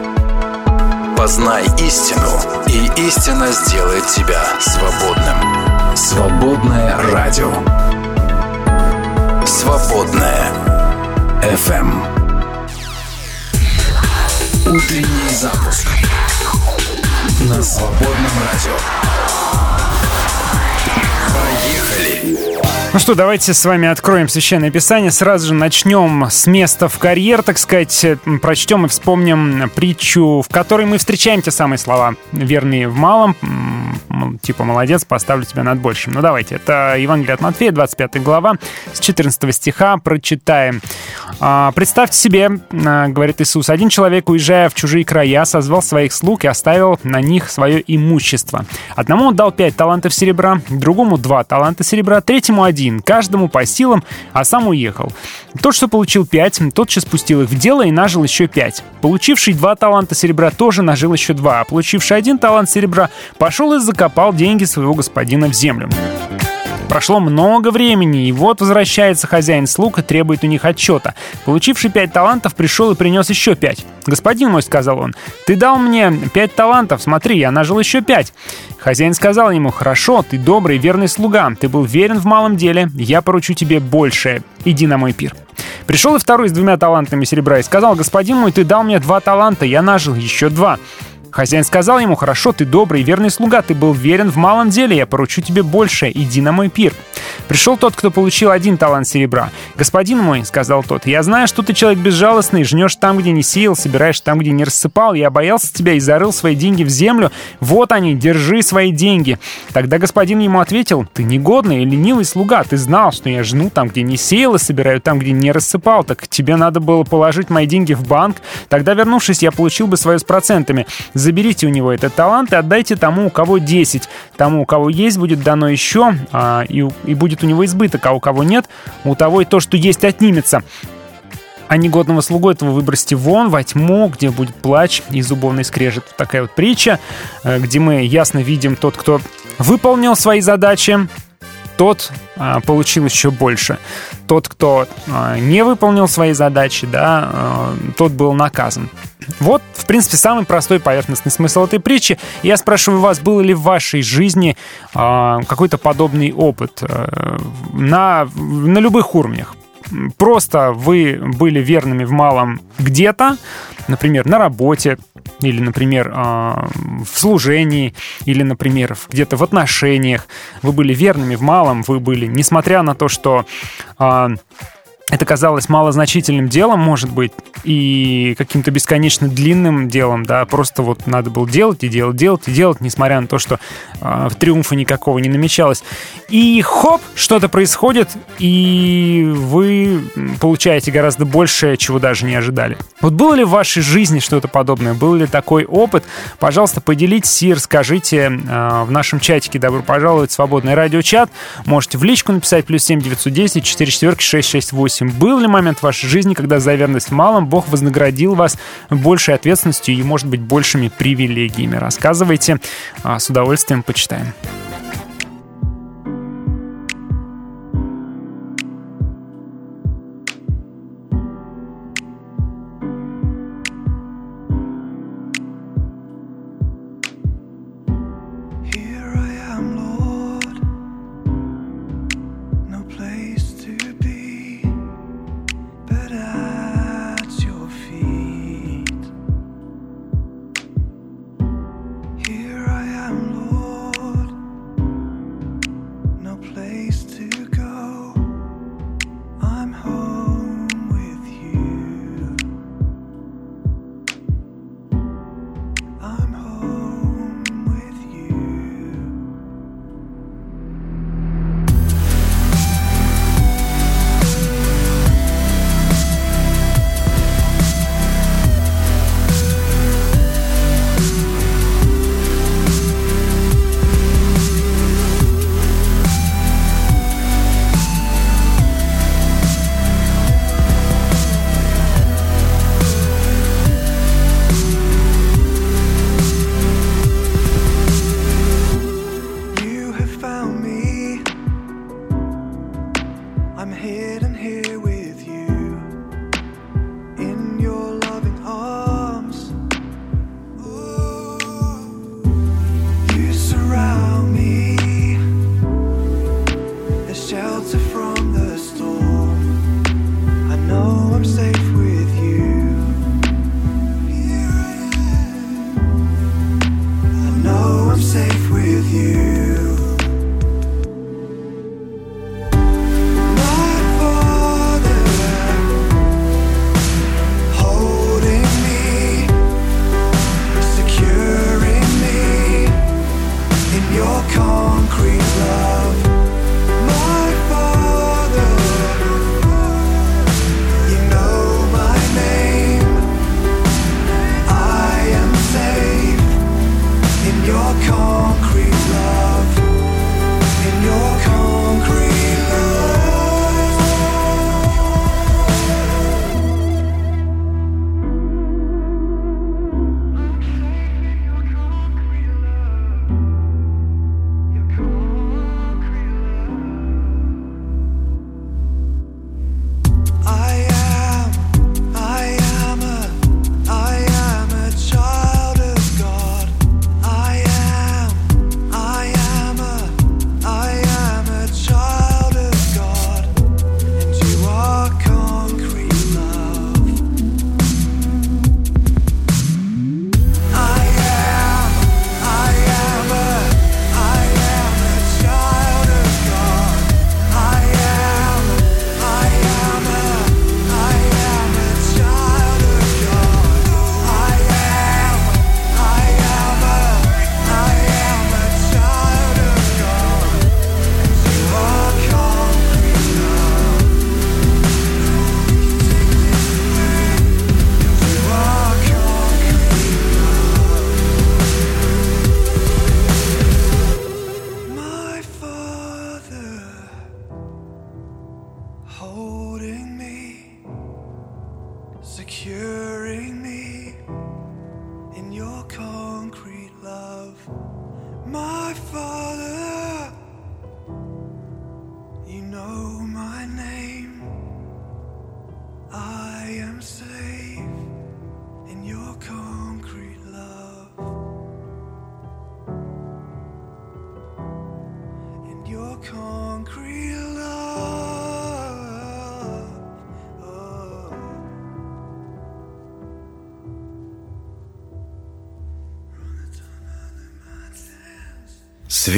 Познай истину, и истина сделает тебя свободным. «Свободное радио». «Свободное FM. Утренний запуск на «Свободном радио». Поехали! Ну что, давайте с вами откроем Священное Писание. Сразу же начнем с места в карьер, так сказать. Прочтем и вспомним притчу, в которой мы встречаем те самые слова. Верные в малом, типа «молодец, поставлю тебя над большим». Ну давайте, это Евангелие от Матфея, 25 глава, с 14 стиха прочитаем. А, «Представьте себе, а, — говорит Иисус, — один человек, уезжая в чужие края, созвал своих слуг и оставил на них свое имущество. Одному он дал пять талантов серебра, другому два таланта серебра, третьему один, каждому по силам, а сам уехал. Тот, что получил пять, тотчас спустил их в дело и нажил еще пять. Получивший два таланта серебра тоже нажил еще два, а получивший один талант серебра пошел и закопал деньги своего господина в землю. Прошло много времени, и вот возвращается хозяин слуг и требует у них отчета. Получивший пять талантов пришел и принес еще пять. «Господин мой», — сказал он, — «ты дал мне пять талантов, смотри, я нажил еще пять». Хозяин сказал ему, «Хорошо, ты добрый, верный слуга, ты был верен в малом деле, я поручу тебе большее, иди на мой пир». Пришел и второй с двумя талантами серебра и сказал, «Господин мой, ты дал мне два таланта, я нажил еще два». Хозяин сказал ему, «Хорошо, ты добрый, верный слуга, ты был верен в малом деле, я поручу тебе больше, иди на мой пир». Пришел тот, кто получил один талант серебра. «Господин мой», — сказал тот, — «я знаю, что ты человек безжалостный, жнешь там, где не сеял, собираешь там, где не рассыпал. Я боялся тебя и зарыл свои деньги в землю. Вот они, держи свои деньги». Тогда господин ему ответил, «Ты негодный и ленивый слуга, ты знал, что я жну там, где не сеял, и собираю там, где не рассыпал. Так тебе надо было положить мои деньги в банк. Тогда, вернувшись, я получил бы свое с процентами. Заберите у него этот талант и отдайте тому, у кого 10. Тому, у кого есть, будет дано еще, а, и, и будет у него избыток, а у кого нет, у того и то, что есть, отнимется. А негодного слугу этого выбросьте вон, во тьму, где будет плач и зубовный скрежет. Такая вот притча, э, где мы ясно видим тот, кто выполнил свои задачи, тот а, получил еще больше. Тот, кто а, не выполнил свои задачи, да, а, тот был наказан. Вот, в принципе, самый простой поверхностный смысл этой притчи. Я спрашиваю вас, был ли в вашей жизни какой-то подобный опыт а, на, на любых уровнях? Просто вы были верными в малом где-то, например, на работе, или, например, а, в служении, или, например, где-то в отношениях. Вы были верными в малом, вы были, несмотря на то, что а, это казалось малозначительным делом, может быть, и каким-то бесконечно длинным делом, да, просто вот надо было делать и делать, делать и делать, несмотря на то, что э, триумфа никакого не намечалось. И хоп, что-то происходит, и вы получаете гораздо больше, чего даже не ожидали. Вот было ли в вашей жизни что-то подобное? Был ли такой опыт? Пожалуйста, поделитесь и расскажите э, в нашем чатике «Добро пожаловать в свободный радиочат». Можете в личку написать плюс 7 910 4 4 668. Был ли момент в вашей жизни, когда за верность в малом Бог вознаградил вас большей ответственностью и, может быть, большими привилегиями? Рассказывайте, а, с удовольствием почитаем.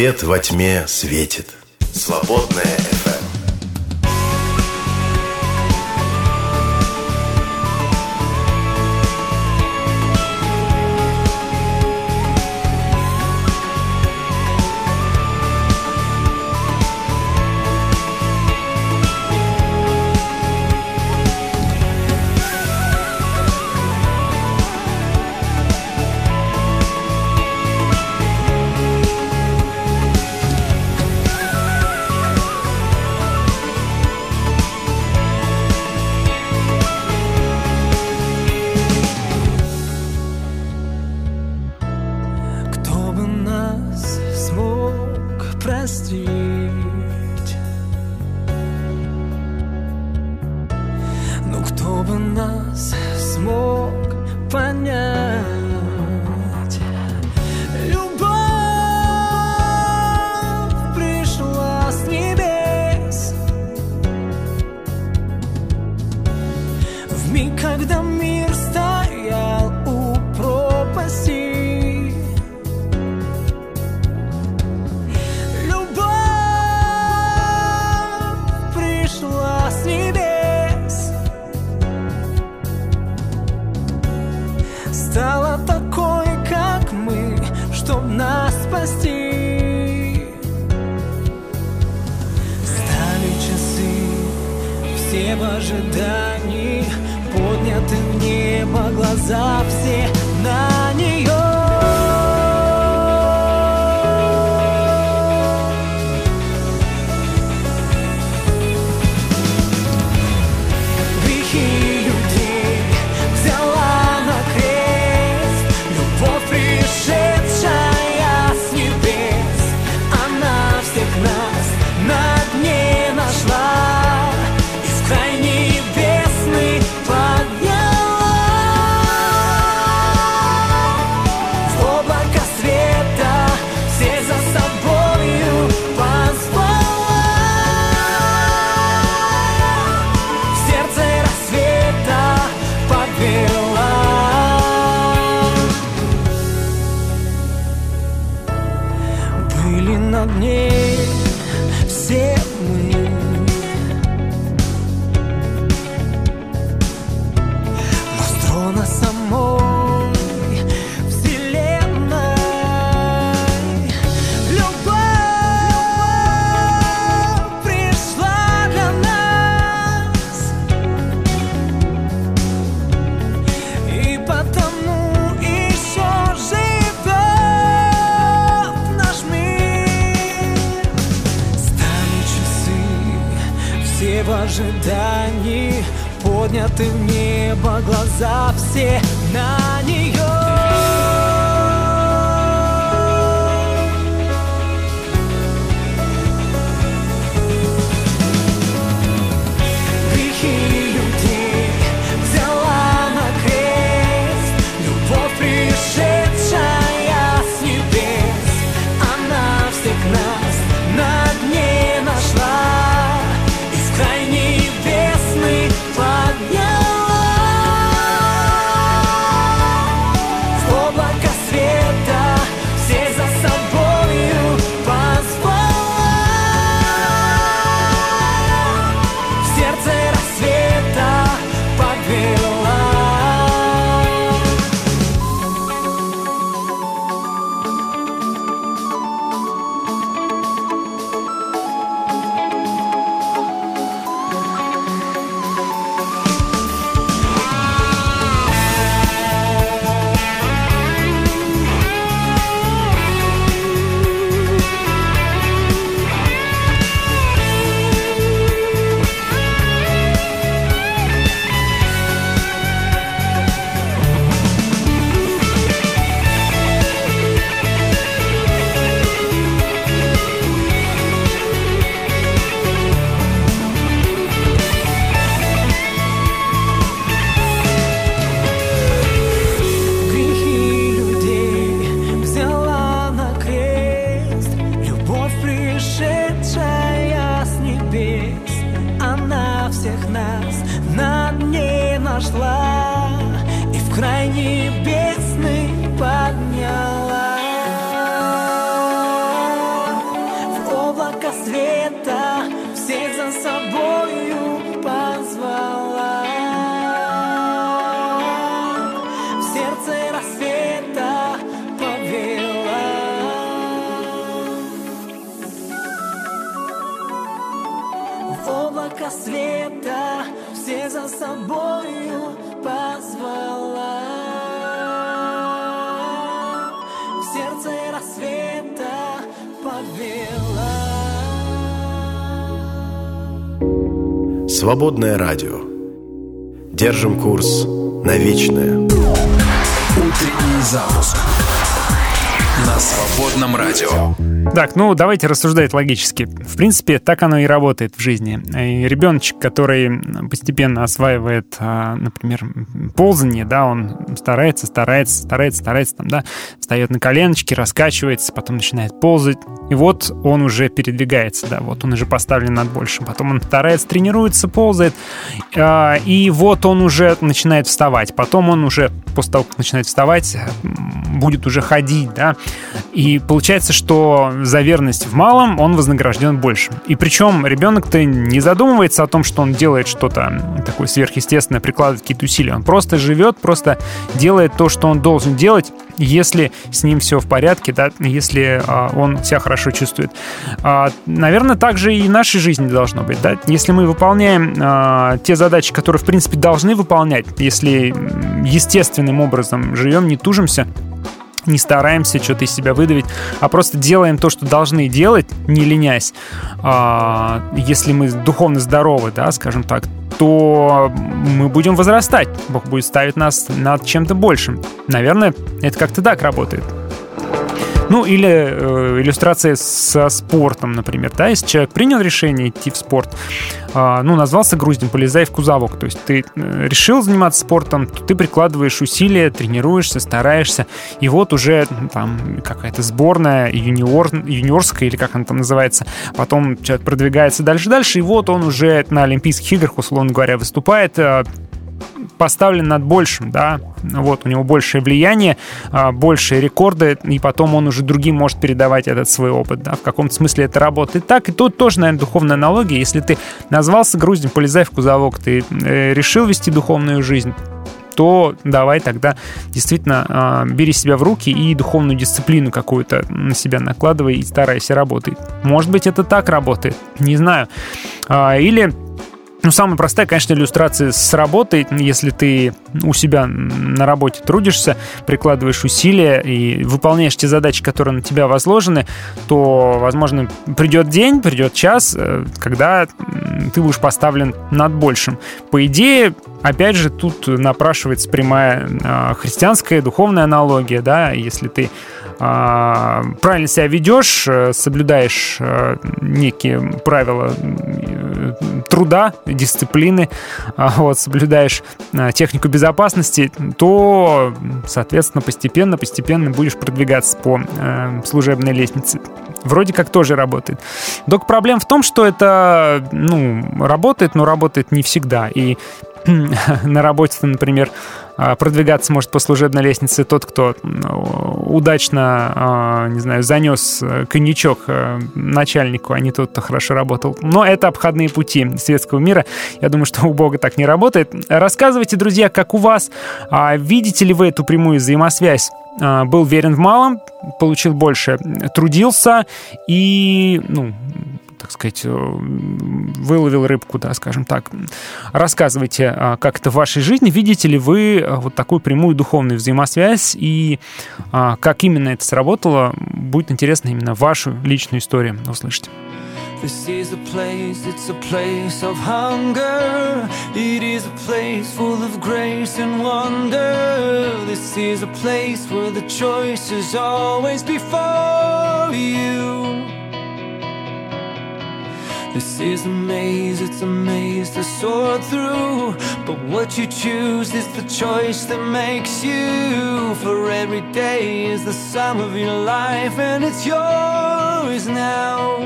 Свет во тьме светит. Свободная FM. Сердце рассвета повела Свободное радио. Держим курс на вечное. Утренний запуск на свободном радио. Так, ну давайте рассуждать логически. В принципе, так оно и работает в жизни. Ребеночек, который постепенно осваивает, а, например, ползание, да, он старается, старается, старается, старается, там, да, встает на коленочки, раскачивается, потом начинает ползать. И вот он уже передвигается, да, вот он уже поставлен над большим. Потом он старается, тренируется, ползает, а, и вот он уже начинает вставать. Потом он уже, после того, как начинает вставать, будет уже ходить, да. И получается, что за верность в малом он вознагражден больше. И причем ребенок-то не задумывается о том, что он делает что-то такое сверхъестественное, прикладывает какие-то усилия. Он просто живет, просто делает то, что он должен делать, если с ним все в порядке, да, если а, он себя хорошо чувствует. А, наверное, так же и нашей жизни должно быть, да. Если мы выполняем а, те задачи, которые, в принципе, должны выполнять, если естественным образом живем, не тужимся, не стараемся что-то из себя выдавить, а просто делаем то, что должны делать, не ленясь. А, если мы духовно здоровы, да, скажем так, то мы будем возрастать. Бог будет ставить нас над чем-то большим. Наверное, это как-то так работает. Ну, или э, иллюстрация со спортом, например, да, если человек принял решение идти в спорт, э, ну, назвался груздем, полезай в кузовок, то есть ты э, решил заниматься спортом, то ты прикладываешь усилия, тренируешься, стараешься, и вот уже там какая-то сборная, юниор, юниорская, или как она там называется, потом человек продвигается дальше-дальше, и вот он уже на Олимпийских играх, условно говоря, выступает, э, поставлен над большим, да, вот, у него большее влияние, а, большие рекорды, и потом он уже другим может передавать этот свой опыт, да, в каком-то смысле это работает так, и тут тоже, наверное, духовная аналогия, если ты назвался груздем, полезай в кузовок, ты э, решил вести духовную жизнь, то давай тогда действительно а, бери себя в руки и духовную дисциплину какую-то на себя накладывай и старайся работать. Может быть, это так работает, не знаю. А, Или ну, самая простая, конечно, иллюстрация с работой. Если ты у себя на работе трудишься, прикладываешь усилия и выполняешь те задачи, которые на тебя возложены, то, возможно, придет день, придет час, э, когда ты будешь поставлен над большим. По идее, опять же, тут напрашивается прямая а, христианская духовная аналогия, да, если ты правильно себя ведешь, э, соблюдаешь э, некие правила э, труда, дисциплины, а, вот, соблюдаешь а, технику безопасности, то, соответственно, постепенно, постепенно будешь продвигаться по служебной лестнице. Вроде как тоже работает. Только проблема в том, что это, ну, работает, но работает не всегда. И <clears throat> на работе, например, а, продвигаться может по служебной лестнице тот, кто удачно, а, не знаю, занес э, коньячок э, начальнику, а не тот, кто хорошо работал. Но это обходные пути светского мира. Я думаю, что у Бога так не работает. Рассказывайте, друзья, как у вас. А Видите ли вы эту прямую взаимосвязь? А, Был верен в малом, получил больше, трудился и, ну, так сказать, э, выловил рыбку, да, скажем так. Рассказывайте, а, как это в вашей жизни. Видите ли вы а, вот такую прямую духовную взаимосвязь и а, как именно это сработало? Будет интересно именно вашу личную историю услышать. This is a place, it's a place of hunger. It is a place full of grace and wonder. This is a place where the choice is always before you. This is a maze, it's a maze to sort through. But what you choose is the choice that makes you. For every day is the sum of your life, and it's yours now.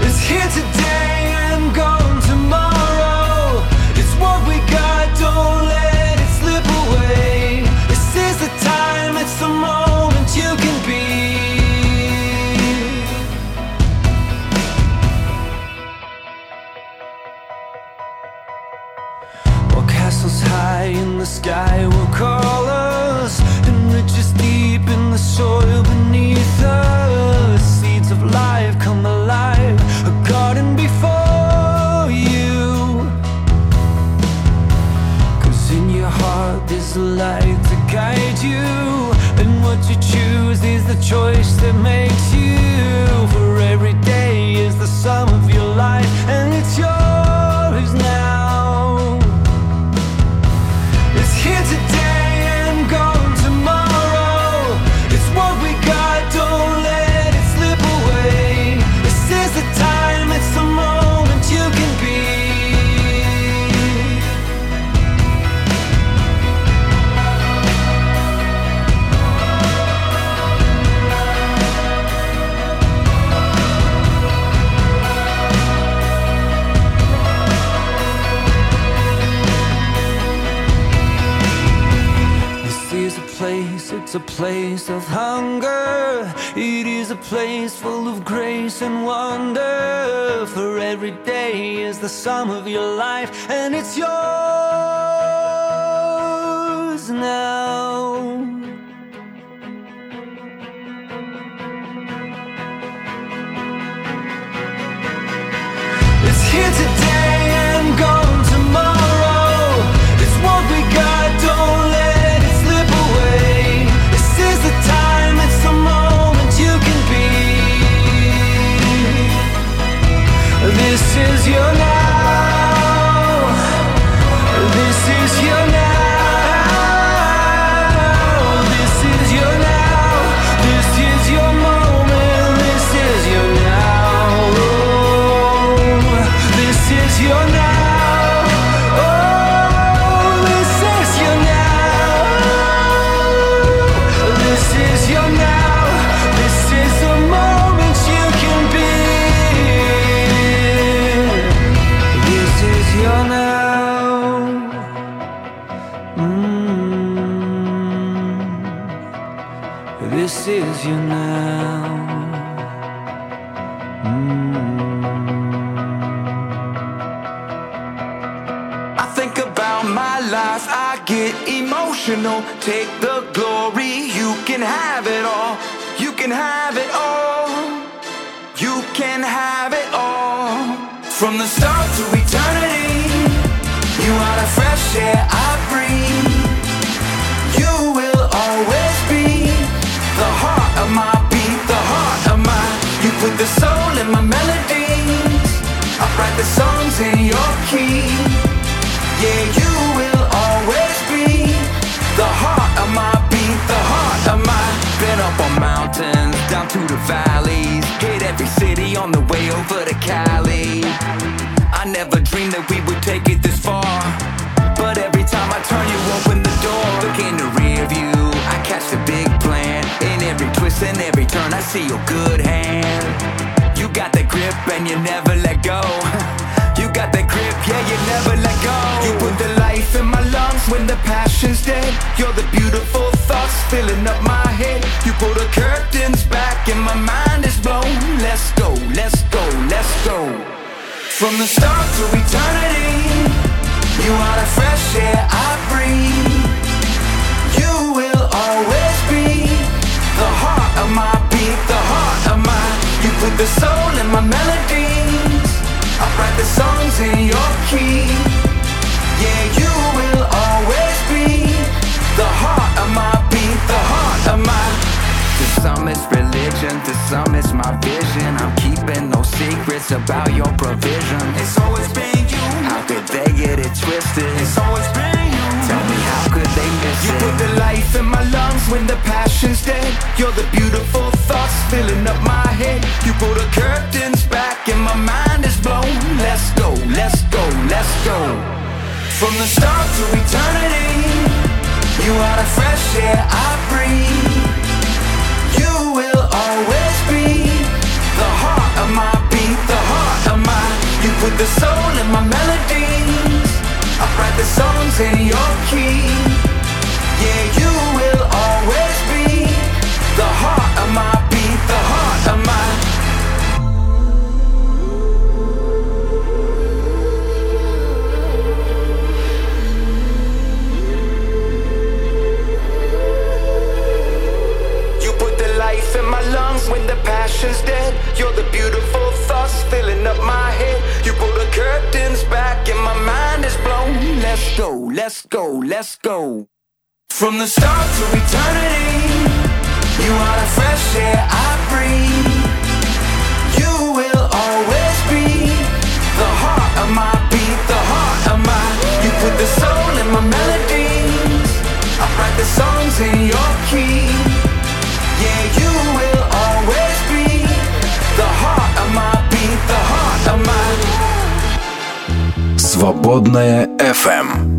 It's here today the sky will call us, and riches deep in the soil beneath us. Seeds of life come alive, a garden before you. Cause in your heart there's a light to guide you, and what you choose is the choice that makes you. For every day is the sum it's a place of hunger. It is a place full of grace and wonder. For every day is the sum of your life, and it's yours now. Emotional. Take the glory, you can have it all. You can have it all. You can have it all. From the start to eternity, you are the fresh air I breathe. You will always be the heart of my beat, the heart of my. You put the soul in my melodies. I write the songs in your key. On the way over to Cali. I never dreamed that we would take it this far, but every time I turn, you open the door. Look in the rear view, I catch the big plan. In every twist and every turn, I see your good hand. You got that grip and you never let go. <laughs> You got that grip, yeah, you never let go. You put the life in my lungs when the passion's dead. You're the beautiful thoughts filling up my head. You pull the curtains back in my mind. Let's go, let's go, let's go. From the start to eternity, you are the fresh air I breathe. You will always be the heart of my beat, the heart of my. You put the soul in my melodies. I write the songs in your key. Yeah, you will always be the heart of my beat, the heart of my. To some it's religion, to some it's my vision. I'm keeping no secrets about your provision. It's always been you. How could they get it twisted? It's always been you. Tell me how could they miss you it? You put the life in my lungs when the passion's dead. You're the beautiful thoughts filling up my head. You pull the curtains back and my mind is blown. Let's go, let's go, let's go. From the start to eternity, you are the fresh air I breathe. The soul in my melodies. I write the songs in your key. Yeah, you will always be the heart of my emotions dead. You're the beautiful thoughts filling up my head. You pull the curtains back and my mind is blown. Let's go, let's go, let's go. From the start to eternity, you are the fresh air I breathe. You will always be the heart of my beat, the heart of my. You put the soul in my melodies. I write the songs in your key. My. Свободная FM.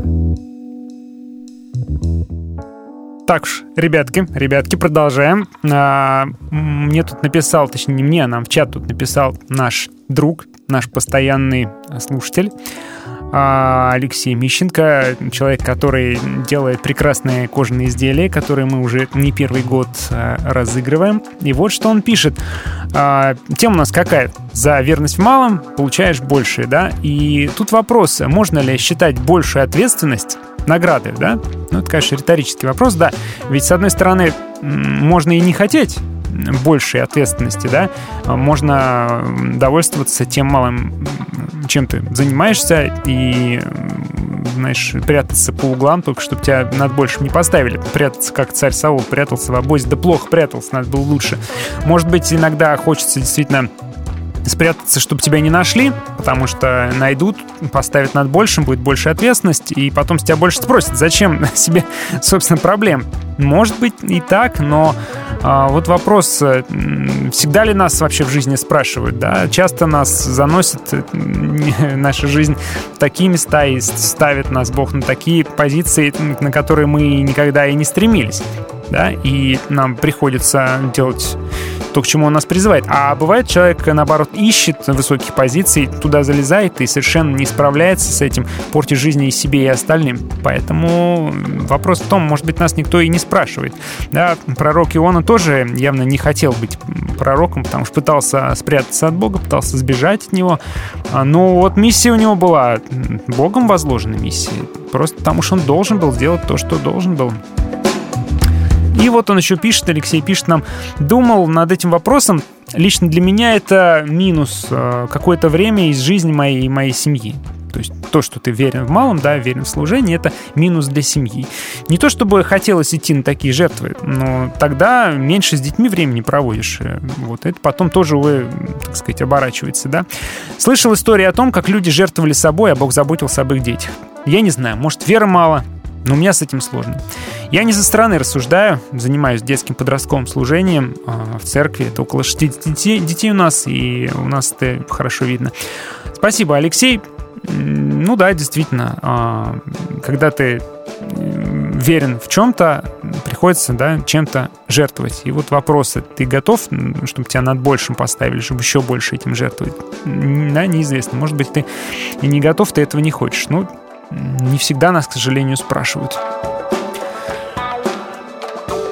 Так уж, ребятки, ребятки, продолжаем. А, Мне тут написал, точнее не мне, а нам в чат тут написал наш друг, наш постоянный слушатель а, Алексей Мищенко, человек, который делает прекрасные кожаные изделия, которые мы уже не первый год а, разыгрываем. И вот что он пишет. А, Тема у нас какая? За верность в малом получаешь больше, да? И тут вопрос, можно ли считать большую ответственность награды, да? Ну, это, конечно, риторический вопрос, да. Ведь, с одной стороны, можно и не хотеть большей ответственности, да, можно довольствоваться тем малым, чем ты занимаешься, и, знаешь, прятаться по углам, только чтобы тебя над большим не поставили. Прятаться, как царь Саул прятался в обозе, да плохо прятался, надо было лучше. Может быть, иногда хочется действительно спрятаться, чтобы тебя не нашли, потому что найдут, поставят над большим, будет больше ответственность, и потом с тебя больше спросят, зачем <laughs> себе, собственно, проблем. Может быть и так, но а, вот вопрос, э, всегда ли нас вообще в жизни спрашивают, да? Часто нас заносит э, <laughs> наша жизнь в такие места и ставит нас Бог на такие позиции, на которые мы никогда и не стремились, да? И нам приходится делать то, к чему он нас призывает. А бывает, человек, наоборот, ищет высоких позиций, туда залезает и совершенно не справляется с этим, портит жизни и себе, и остальным. Поэтому вопрос в том, может быть, нас никто и не спрашивает. Да, пророк Иона тоже явно не хотел быть пророком, потому что пытался спрятаться от Бога, пытался сбежать от него. А, Но вот миссия у него была Богом возложена миссия. Просто потому что он должен был сделать то, что должен был. И вот он еще пишет, Алексей пишет нам, думал над этим вопросом, лично для меня это минус э, какое-то время из жизни моей и моей семьи. То есть то, что ты верен в малом, да, верен в служении, это минус для семьи. Не то, чтобы хотелось идти на такие жертвы, но тогда меньше с детьми времени проводишь. Э, Вот это потом тоже, увы, так сказать, оборачивается, да. Слышал истории о том, как люди жертвовали собой, а Бог заботился об их детях. Я не знаю, может, веры мало, но у меня с этим сложно. Я не со стороны рассуждаю, занимаюсь детским подростковым служением а, в церкви. Это около 60 детей, детей у нас, и у нас это хорошо видно. Спасибо, Алексей. Ну да, действительно, а, когда ты верен в чем-то, приходится да, чем-то жертвовать. И вот вопрос, ты готов, чтобы тебя над большим поставили, чтобы еще больше этим жертвовать? Да, неизвестно. Может быть, ты и не готов, ты этого не хочешь. Ну, не всегда нас, к сожалению, спрашивают.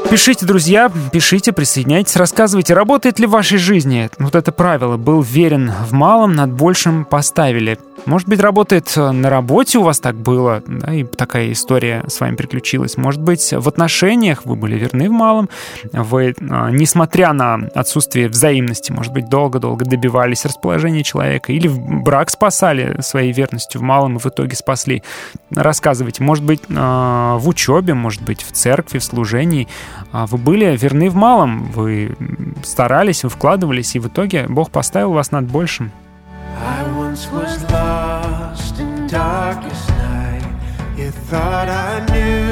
Пишите, друзья, пишите, присоединяйтесь, рассказывайте, работает ли в вашей жизни вот это правило «был верен в малом, над большим поставили». Может быть, работает э, на работе у вас так было, да, и такая история с вами приключилась. Может быть, в отношениях вы были верны в малом, вы, э, несмотря на отсутствие взаимности, может быть, долго-долго добивались расположения человека, или в брак спасали своей верностью в малом и в итоге спасли. Рассказывайте, может быть, э, в учебе, может быть, в церкви, в служении а вы были верны в малом, вы старались, вы вкладывались, и в итоге Бог поставил вас над большим. I once was lost darkest night. You thought I knew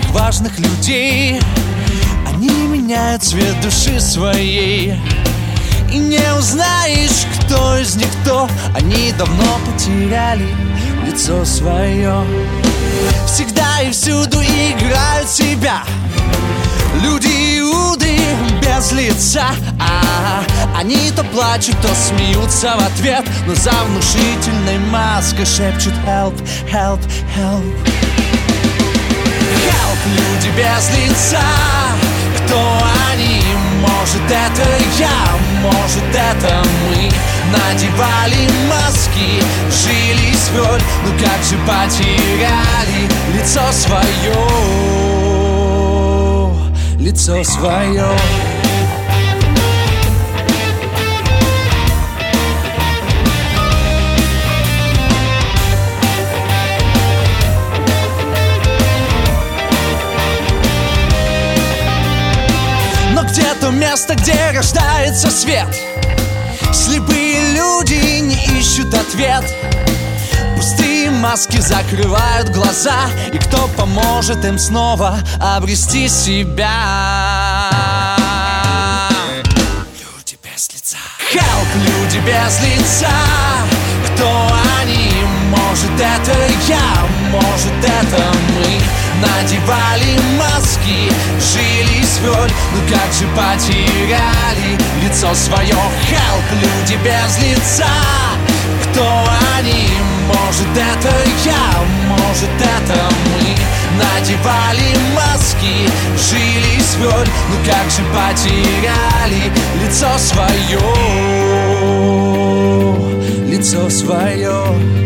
этих важных людей. Они меняют цвет души своей. И не узнаешь, кто из них кто. Они давно потеряли лицо свое. Всегда и всюду играют себя. Люди Иуды без лица. А Они то плачут, то смеются в ответ. Но за внушительной маской шепчут help, help Help, люди без лица. Кто они? Может это я, может это мы? Надевали маски, жили с роль Ну как же потеряли лицо свое Лицо свое место, где рождается свет. Слепые люди не ищут ответ. Пустые маски закрывают глаза И кто поможет им снова обрести себя? Люди без лица. Help, люди без лица. Кто они? Может это я, может это мы Надевали маски, жили с роль Ну как же потеряли лицо свое Help, люди без лица. Кто они? Может это я, может это мы? Надевали маски, жили с роль Ну как же потеряли лицо свое Лицо свое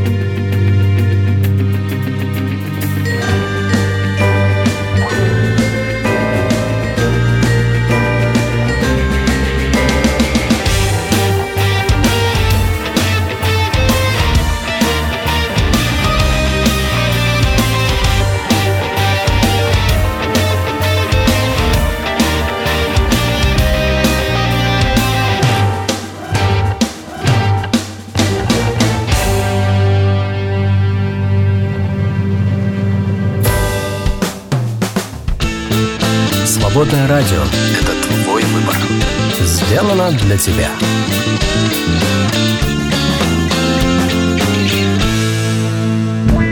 Свободное радио. Это твой выбор. Сделано для тебя.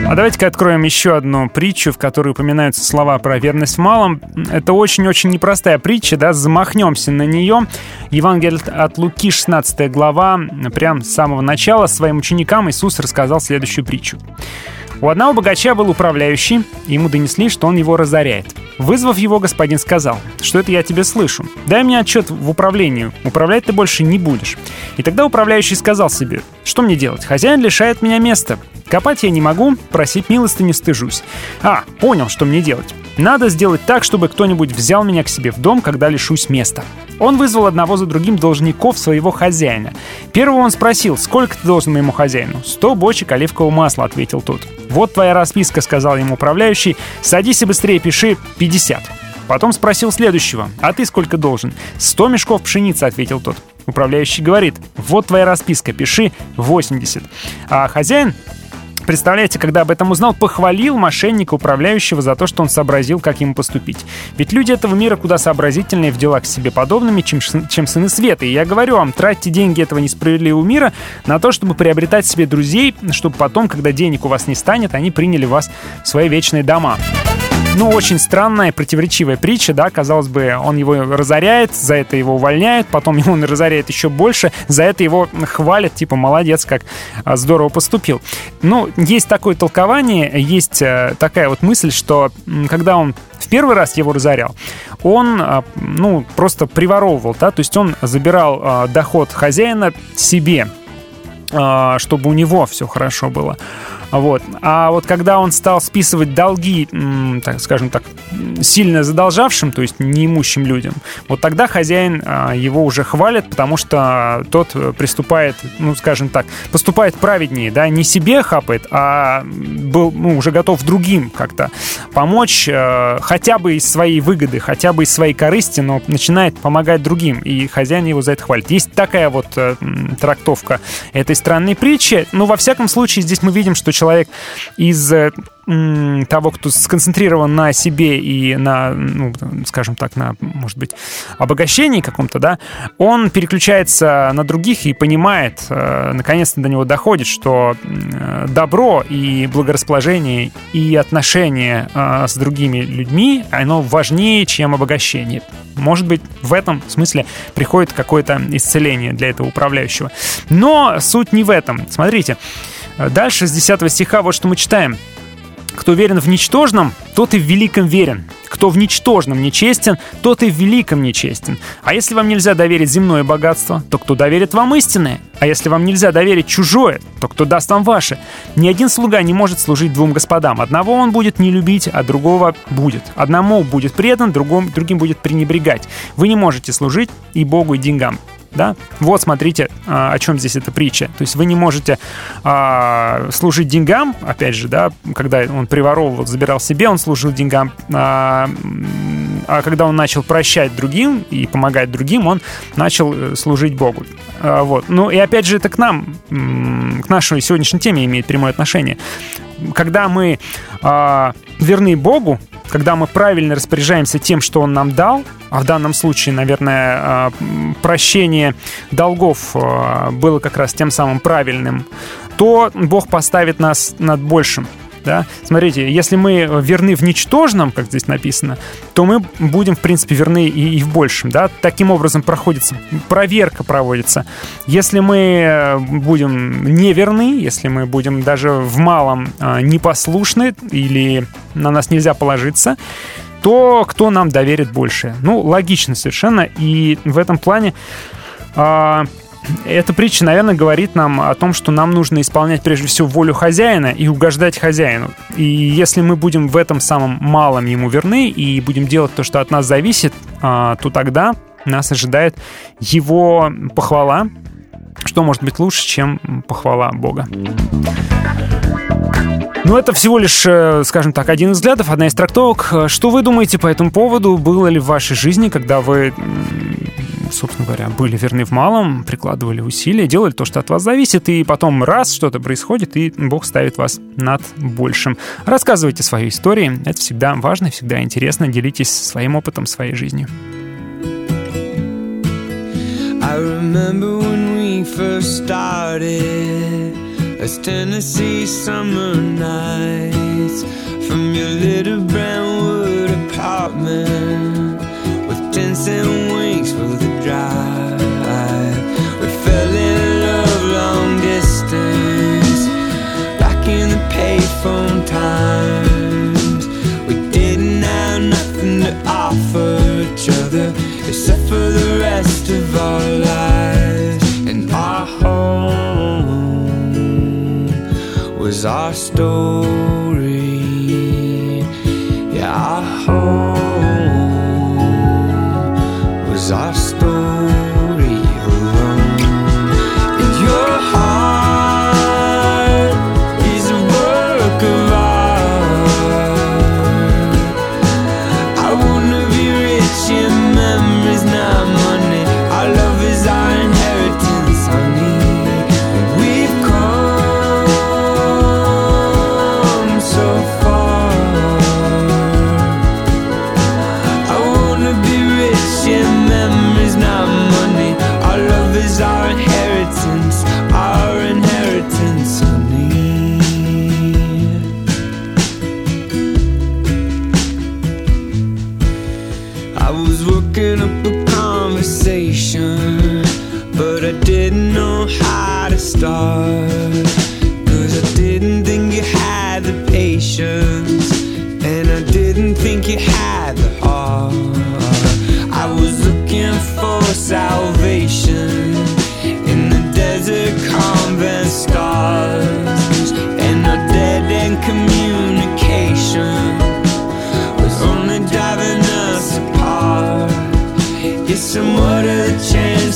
А давайте-ка откроем еще одну притчу, в которой упоминаются слова про верность в малом. Это очень-очень непростая притча, да, замахнемся на нее. Евангелие от Луки, 16 глава, прям с самого начала своим ученикам Иисус рассказал следующую притчу. У одного богача был управляющий, и ему донесли, что он его разоряет. Вызвав его, господин сказал, что это я тебе слышу. Дай мне отчет в управлении, управлять ты больше не будешь. И тогда управляющий сказал себе, что мне делать? Хозяин лишает меня места. Копать я не могу, просить милостыню стыжусь. А, понял, что мне делать. Надо сделать так, чтобы кто-нибудь взял меня к себе в дом, когда лишусь места. Он вызвал одного за другим должников своего хозяина. Первого он спросил, сколько ты должен моему хозяину? «Сто бочек оливкового масла», — ответил тот. «Вот твоя расписка», — сказал ему управляющий. «Садись и быстрее пиши 50». Потом спросил следующего, «А ты сколько должен?» «Сто мешков пшеницы», — ответил тот. Управляющий говорит, «Вот твоя расписка, пиши 80». А хозяин Представляете, когда об этом узнал, похвалил мошенника управляющего за то, что он сообразил, как ему поступить. Ведь люди этого мира куда сообразительнее в делах с себе подобными, чем, чем сыны света. И я говорю вам, тратьте деньги этого несправедливого мира на то, чтобы приобретать себе друзей, чтобы потом, когда денег у вас не станет, они приняли вас в свои вечные дома. Ну, очень странная противоречивая притча, да, казалось бы, он его разоряет, за это его увольняют, потом <laughs> он разоряет еще больше, за это его хвалят, типа, молодец, как а, здорово поступил. Ну, есть такое толкование, есть э, такая вот мысль, что когда он в первый раз его разорял, он, а, ну, просто приворовывал, да, то есть он забирал а, доход хозяина себе, чтобы у него все хорошо было. Вот. А вот когда он стал списывать долги, так скажем так, сильно задолжавшим, то есть неимущим людям, вот тогда хозяин а, его уже хвалит, потому что тот приступает, ну, скажем так, поступает праведнее, да, не себе хапает, а был, ну, уже готов другим как-то помочь, э, хотя бы из своей выгоды, хотя бы из своей корысти, но начинает помогать другим, и хозяин его за это хвалит. Есть такая вот э, трактовка этой странной притчи, но во всяком случае здесь мы видим, что человек из э, того, кто сконцентрирован на себе и на, ну, скажем так, на, может быть, обогащении каком-то, да, он переключается на других и понимает, э, наконец-то до него доходит, что э, добро и благорасположение и отношения э, с другими людьми, оно важнее, чем обогащение. Может быть, в этом смысле приходит какое-то исцеление для этого управляющего. Но суть не в этом. Смотрите, дальше с 10 стиха вот что мы читаем. Кто верен в ничтожном, тот и в великом верен. Кто в ничтожном нечестен, тот и в великом нечестен. А если вам нельзя доверить земное богатство, то кто доверит вам истинное? А если вам нельзя доверить чужое, то кто даст вам ваше? Ни один слуга не может служить двум господам. Одного он будет не любить, а другого будет. Одному будет предан, другому, другим будет пренебрегать. Вы не можете служить и Богу, и деньгам да? Вот смотрите, а, о чем здесь эта притча. То есть вы не можете а, служить деньгам, опять же, да, когда он приворовывал, забирал себе, он служил деньгам, а, а когда он начал прощать другим и помогать другим, он начал э, служить Богу. А, вот. Ну и опять же, это к нам, к нашей сегодняшней теме имеет прямое отношение. Когда мы а, верны Богу, когда мы правильно распоряжаемся тем, что Он нам дал, а в данном случае, наверное, а, прощение долгов а, было как раз тем самым правильным, то Бог поставит нас над большим. Да? Смотрите, если мы верны в ничтожном, как здесь написано, то мы будем, в принципе, верны и, и в большем. Да? Таким образом проходится, проверка проводится. Если мы э, будем неверны, если мы будем даже в малом э, непослушны или на нас нельзя положиться, то кто нам доверит больше? Ну, логично совершенно. И в этом плане а, эта притча, наверное, говорит нам о том, что нам нужно исполнять прежде всего волю хозяина и угождать хозяину. И если мы будем в этом самом малом ему верны и будем делать то, что от нас зависит, а, то тогда нас ожидает его похвала. Что может быть лучше, чем похвала Бога? Ну, это всего лишь, э, скажем так, один из взглядов, одна из трактовок. Э, Что вы думаете по этому поводу? Было ли в вашей жизни, когда вы, собственно говоря, были верны в малом, прикладывали усилия, делали то, что от вас зависит, и потом раз что-то происходит, и Бог ставит вас над большим. Рассказывайте свои истории. Это всегда важно, всегда интересно. Делитесь своим опытом, своей жизнью. I remember when we first started as Tennessee summer nights from your little brown wood apartment with ten cent winks for the love long distance, back in the payphone times. We didn't have nothing to offer each other except for the rest of our lives. And our home was our story.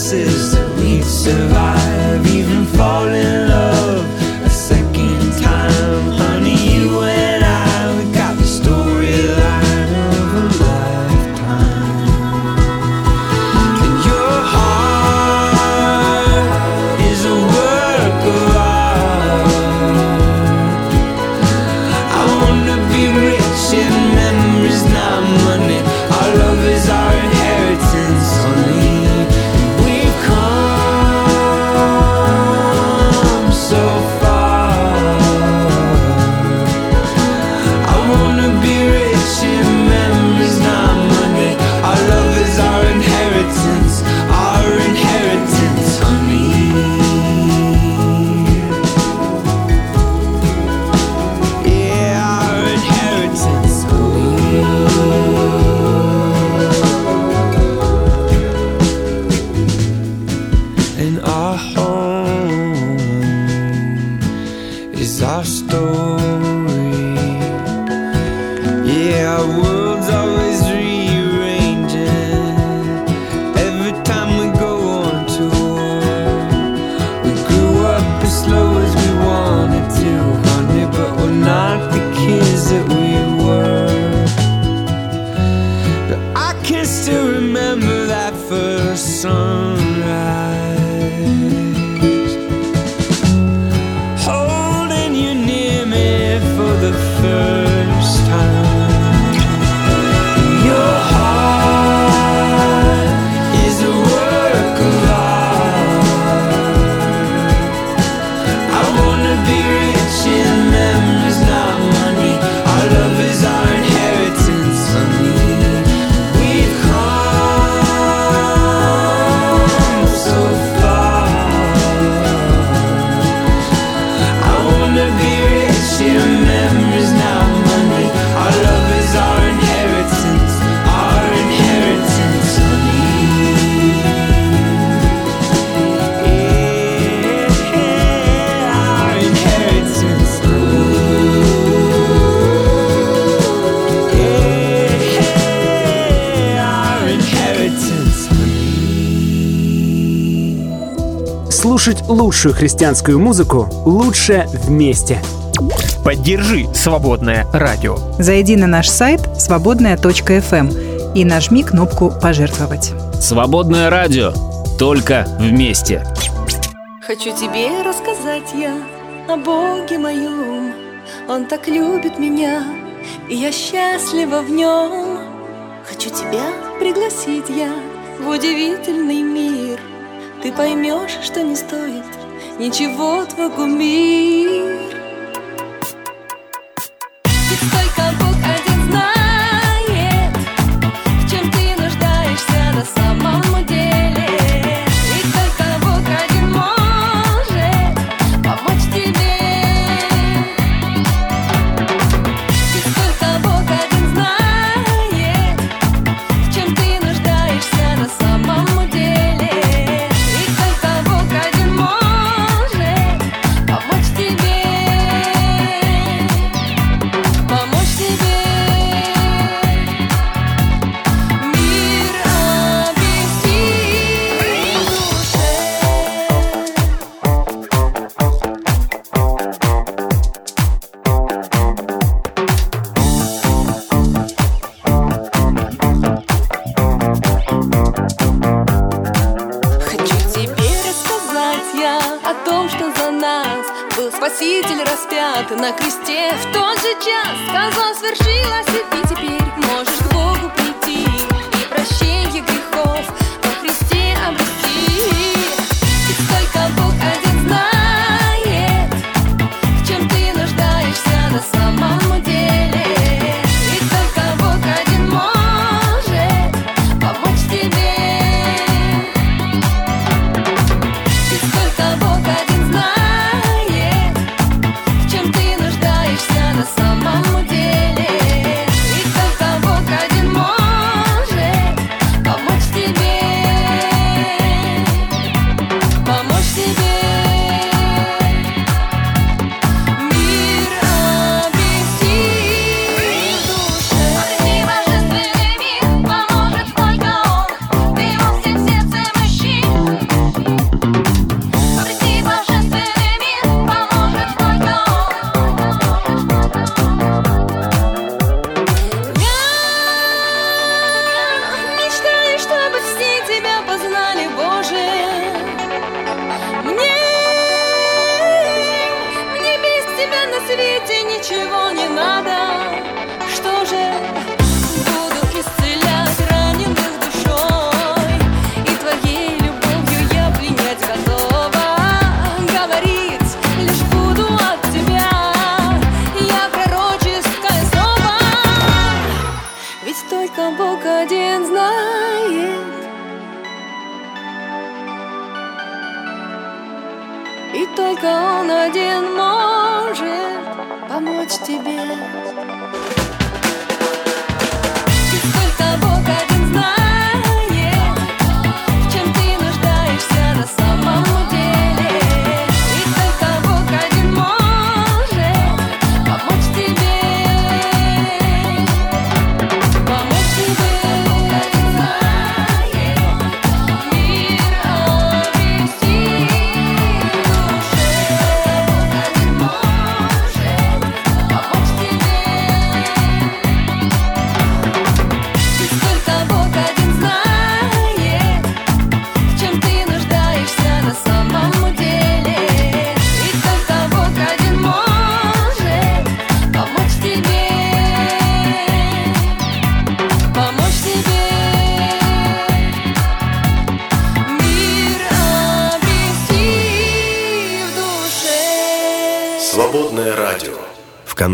Chances that we'd survive, even fall remember that first sunrise. лучшую христианскую музыку лучше вместе. Поддержи «Свободное радио». Зайди на наш сайт свободное.фм эм и нажми кнопку «Пожертвовать». «Свободное радио» только вместе. Хочу тебе рассказать я о Боге моем. Он так любит меня, и я счастлива в нем. Хочу тебя пригласить я в удивительный мир – ты поймешь, что не стоит ничего твой кумир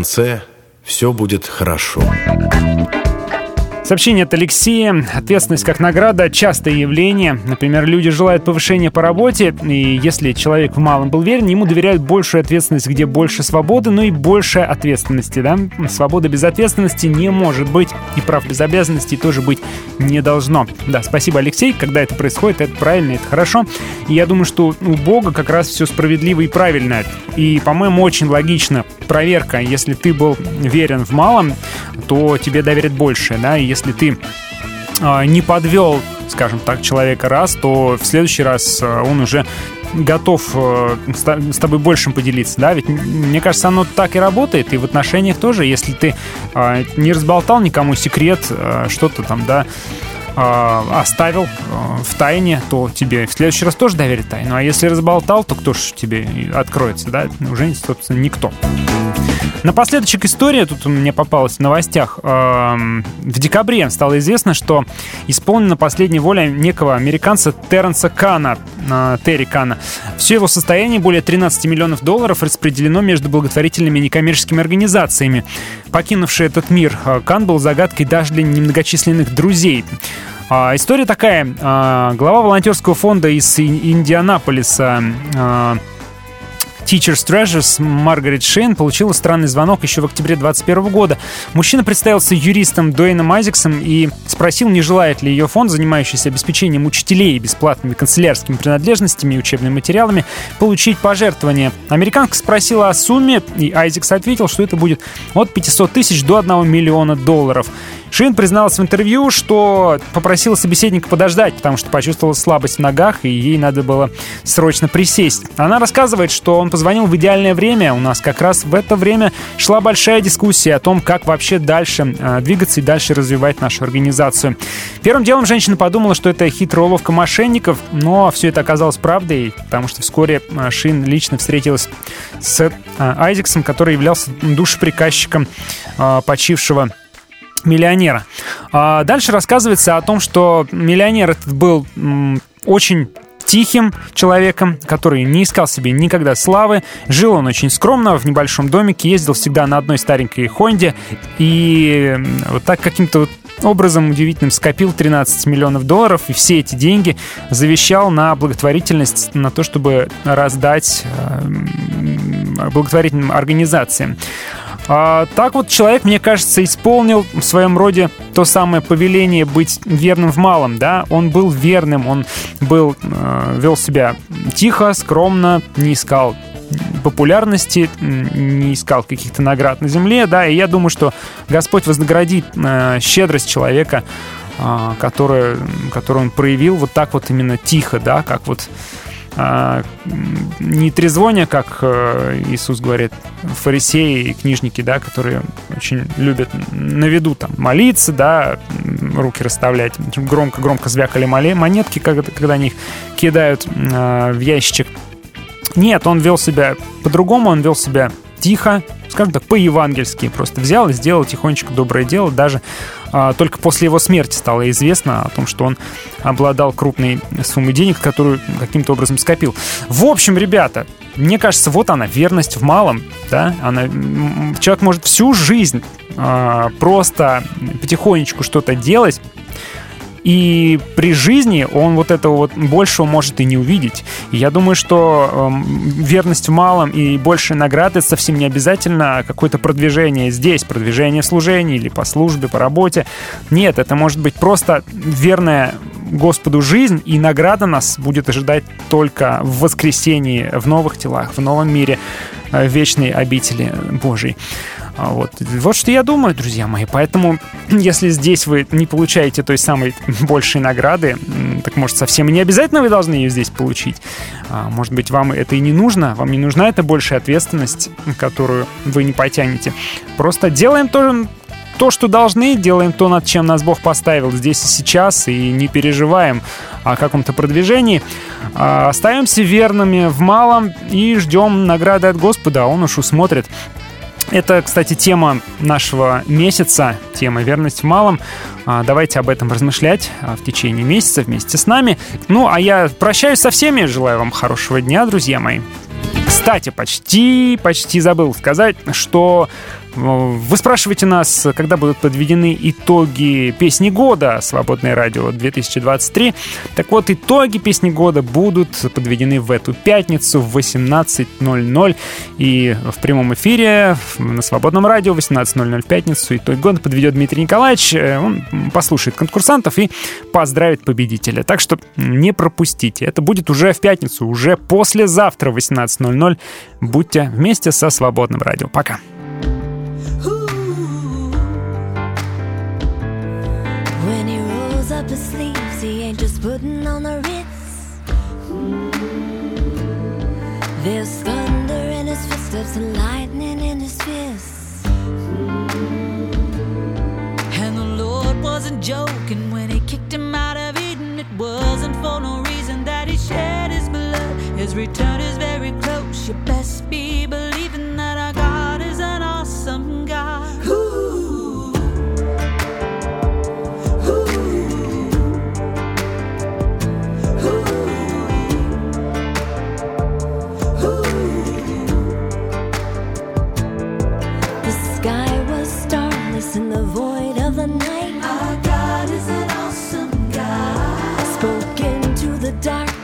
конце все будет хорошо. Сообщение от Алексея. Ответственность как награда – частое явление. Например, люди желают повышения по работе, и если человек в малом был верен, ему доверяют большую ответственность, где больше свободы, но и больше ответственности. Да? Свобода без ответственности не может быть, и прав без обязанностей тоже быть не должно. Да, спасибо, Алексей. Когда это происходит, это правильно, это хорошо. И я думаю, что у Бога как раз все справедливо и правильно. И, по-моему, очень логично. Проверка. Если ты был верен в малом, то тебе доверят больше, да, и если ты э, не подвел, скажем так, человека раз, то в следующий раз э, он уже готов э, с тобой большим поделиться, да, ведь мне кажется, оно так и работает, и в отношениях тоже, если ты не разболтал никому секрет, что-то там, да, оставил в тайне, то тебе в следующий раз тоже доверит тайну. А если разболтал, то кто же тебе откроется, да? Уже, собственно, никто. Напоследочек история, тут у меня попалась в новостях. В декабре стало известно, что исполнена последняя воля некого американца Терренса Кана, Терри Кана. Все его состояние, более 13 миллионов долларов, распределено между благотворительными и некоммерческими организациями. Покинувший этот мир, Кан был загадкой даже для немногочисленных друзей. А, история такая. А, глава волонтерского фонда из Индианаполиса а, Teacher's Treasures Маргарет Шейн получила странный звонок еще в октябре 2021 года. Мужчина представился юристом Дуэйном Айзексом и спросил, не желает ли ее фонд, занимающийся обеспечением учителей бесплатными канцелярскими принадлежностями и учебными материалами, получить пожертвование. Американка спросила о сумме, и Айзекс ответил, что это будет от 500 тысяч до 1 миллиона долларов. Шин призналась в интервью, что попросила собеседника подождать, потому что почувствовала слабость в ногах, и ей надо было срочно присесть. Она рассказывает, что он позвонил в идеальное время. У нас как раз в это время шла большая дискуссия о том, как вообще дальше э, двигаться и дальше развивать нашу организацию. Первым делом женщина подумала, что это хитрая уловка мошенников, но все это оказалось правдой, потому что вскоре э, Шин лично встретилась с э, Айзексом, который являлся душеприказчиком почившего миллионера. А дальше рассказывается о том, что миллионер этот был очень тихим человеком, который не искал себе никогда славы. Жил он очень скромно, в небольшом домике, ездил всегда на одной старенькой Хонде. И вот так каким-то образом удивительным скопил 13 миллионов долларов и все эти деньги завещал на благотворительность, на то, чтобы раздать благотворительным организациям. А, так вот человек, мне кажется, исполнил в своем роде то самое повеление быть верным в малом, да, он был верным, он был, э, вел себя тихо, скромно, не искал популярности, не искал каких-то наград на земле, да, и я думаю, что Господь вознаградит э, щедрость человека, э, которую, которую он проявил вот так вот именно тихо, да, как вот не трезвоня, как э, Иисус говорит, фарисеи и книжники, да, которые очень любят на виду там молиться, да, руки расставлять, громко-громко звякали монетки, когда, они их кидают э, в ящичек. Нет, он вел себя по-другому, он вел себя тихо, скажем так, по-евангельски. Просто взял и сделал тихонечко доброе дело. Даже а, только после его смерти стало известно о том, что он обладал крупной суммой денег, которую каким-то образом скопил. В общем, ребята, мне кажется, вот она, верность в малом, да, она, человек может всю жизнь а, просто потихонечку что-то делать, и при жизни он вот этого вот большего может и не увидеть. Я думаю, что э, верность в малом и большие награды совсем не обязательно какое-то продвижение здесь, продвижение в служении или по службе, по работе. Нет, это может быть просто верная Господу жизнь, и награда нас будет ожидать только в воскресении, в новых телах, в новом мире, в вечной обители Божьей. А вот. вот что я думаю, друзья мои. Поэтому, <clears throat> если здесь вы не получаете той самой <laughs> большей награды, так может совсем не обязательно вы должны ее здесь получить. А, может быть, вам это и не нужно, вам не нужна эта большая ответственность, которую вы не потянете. Просто делаем то, то, что должны, делаем то, над чем нас Бог поставил здесь и сейчас, и не переживаем о каком-то продвижении. А, остаемся верными в малом и ждем награды от Господа, Он уж усмотрит. Это, кстати, тема нашего месяца, тема «Верность в малом». А, давайте об этом размышлять а, в течение месяца вместе с нами. Ну, а я прощаюсь со всеми, желаю вам хорошего дня, друзья мои. Кстати, почти, почти забыл сказать, что вы спрашиваете нас, когда будут подведены итоги песни года «Свободное радио 2023». Так вот, итоги песни года будут подведены в эту пятницу в 18.00 и в прямом эфире на «Свободном радио» в 18.00 в пятницу. Итоги года подведет Дмитрий Николаевич. Э, он послушает конкурсантов и поздравит победителя. Так что не пропустите. Это будет уже в пятницу, уже послезавтра в 18.00. Будьте вместе со «Свободным радио». Пока. There's thunder in his footsteps and lightning in his fists. And the Lord wasn't joking when he kicked him out of Eden. It wasn't for no reason that he shed his blood. His return is very close. You best be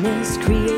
miscreate.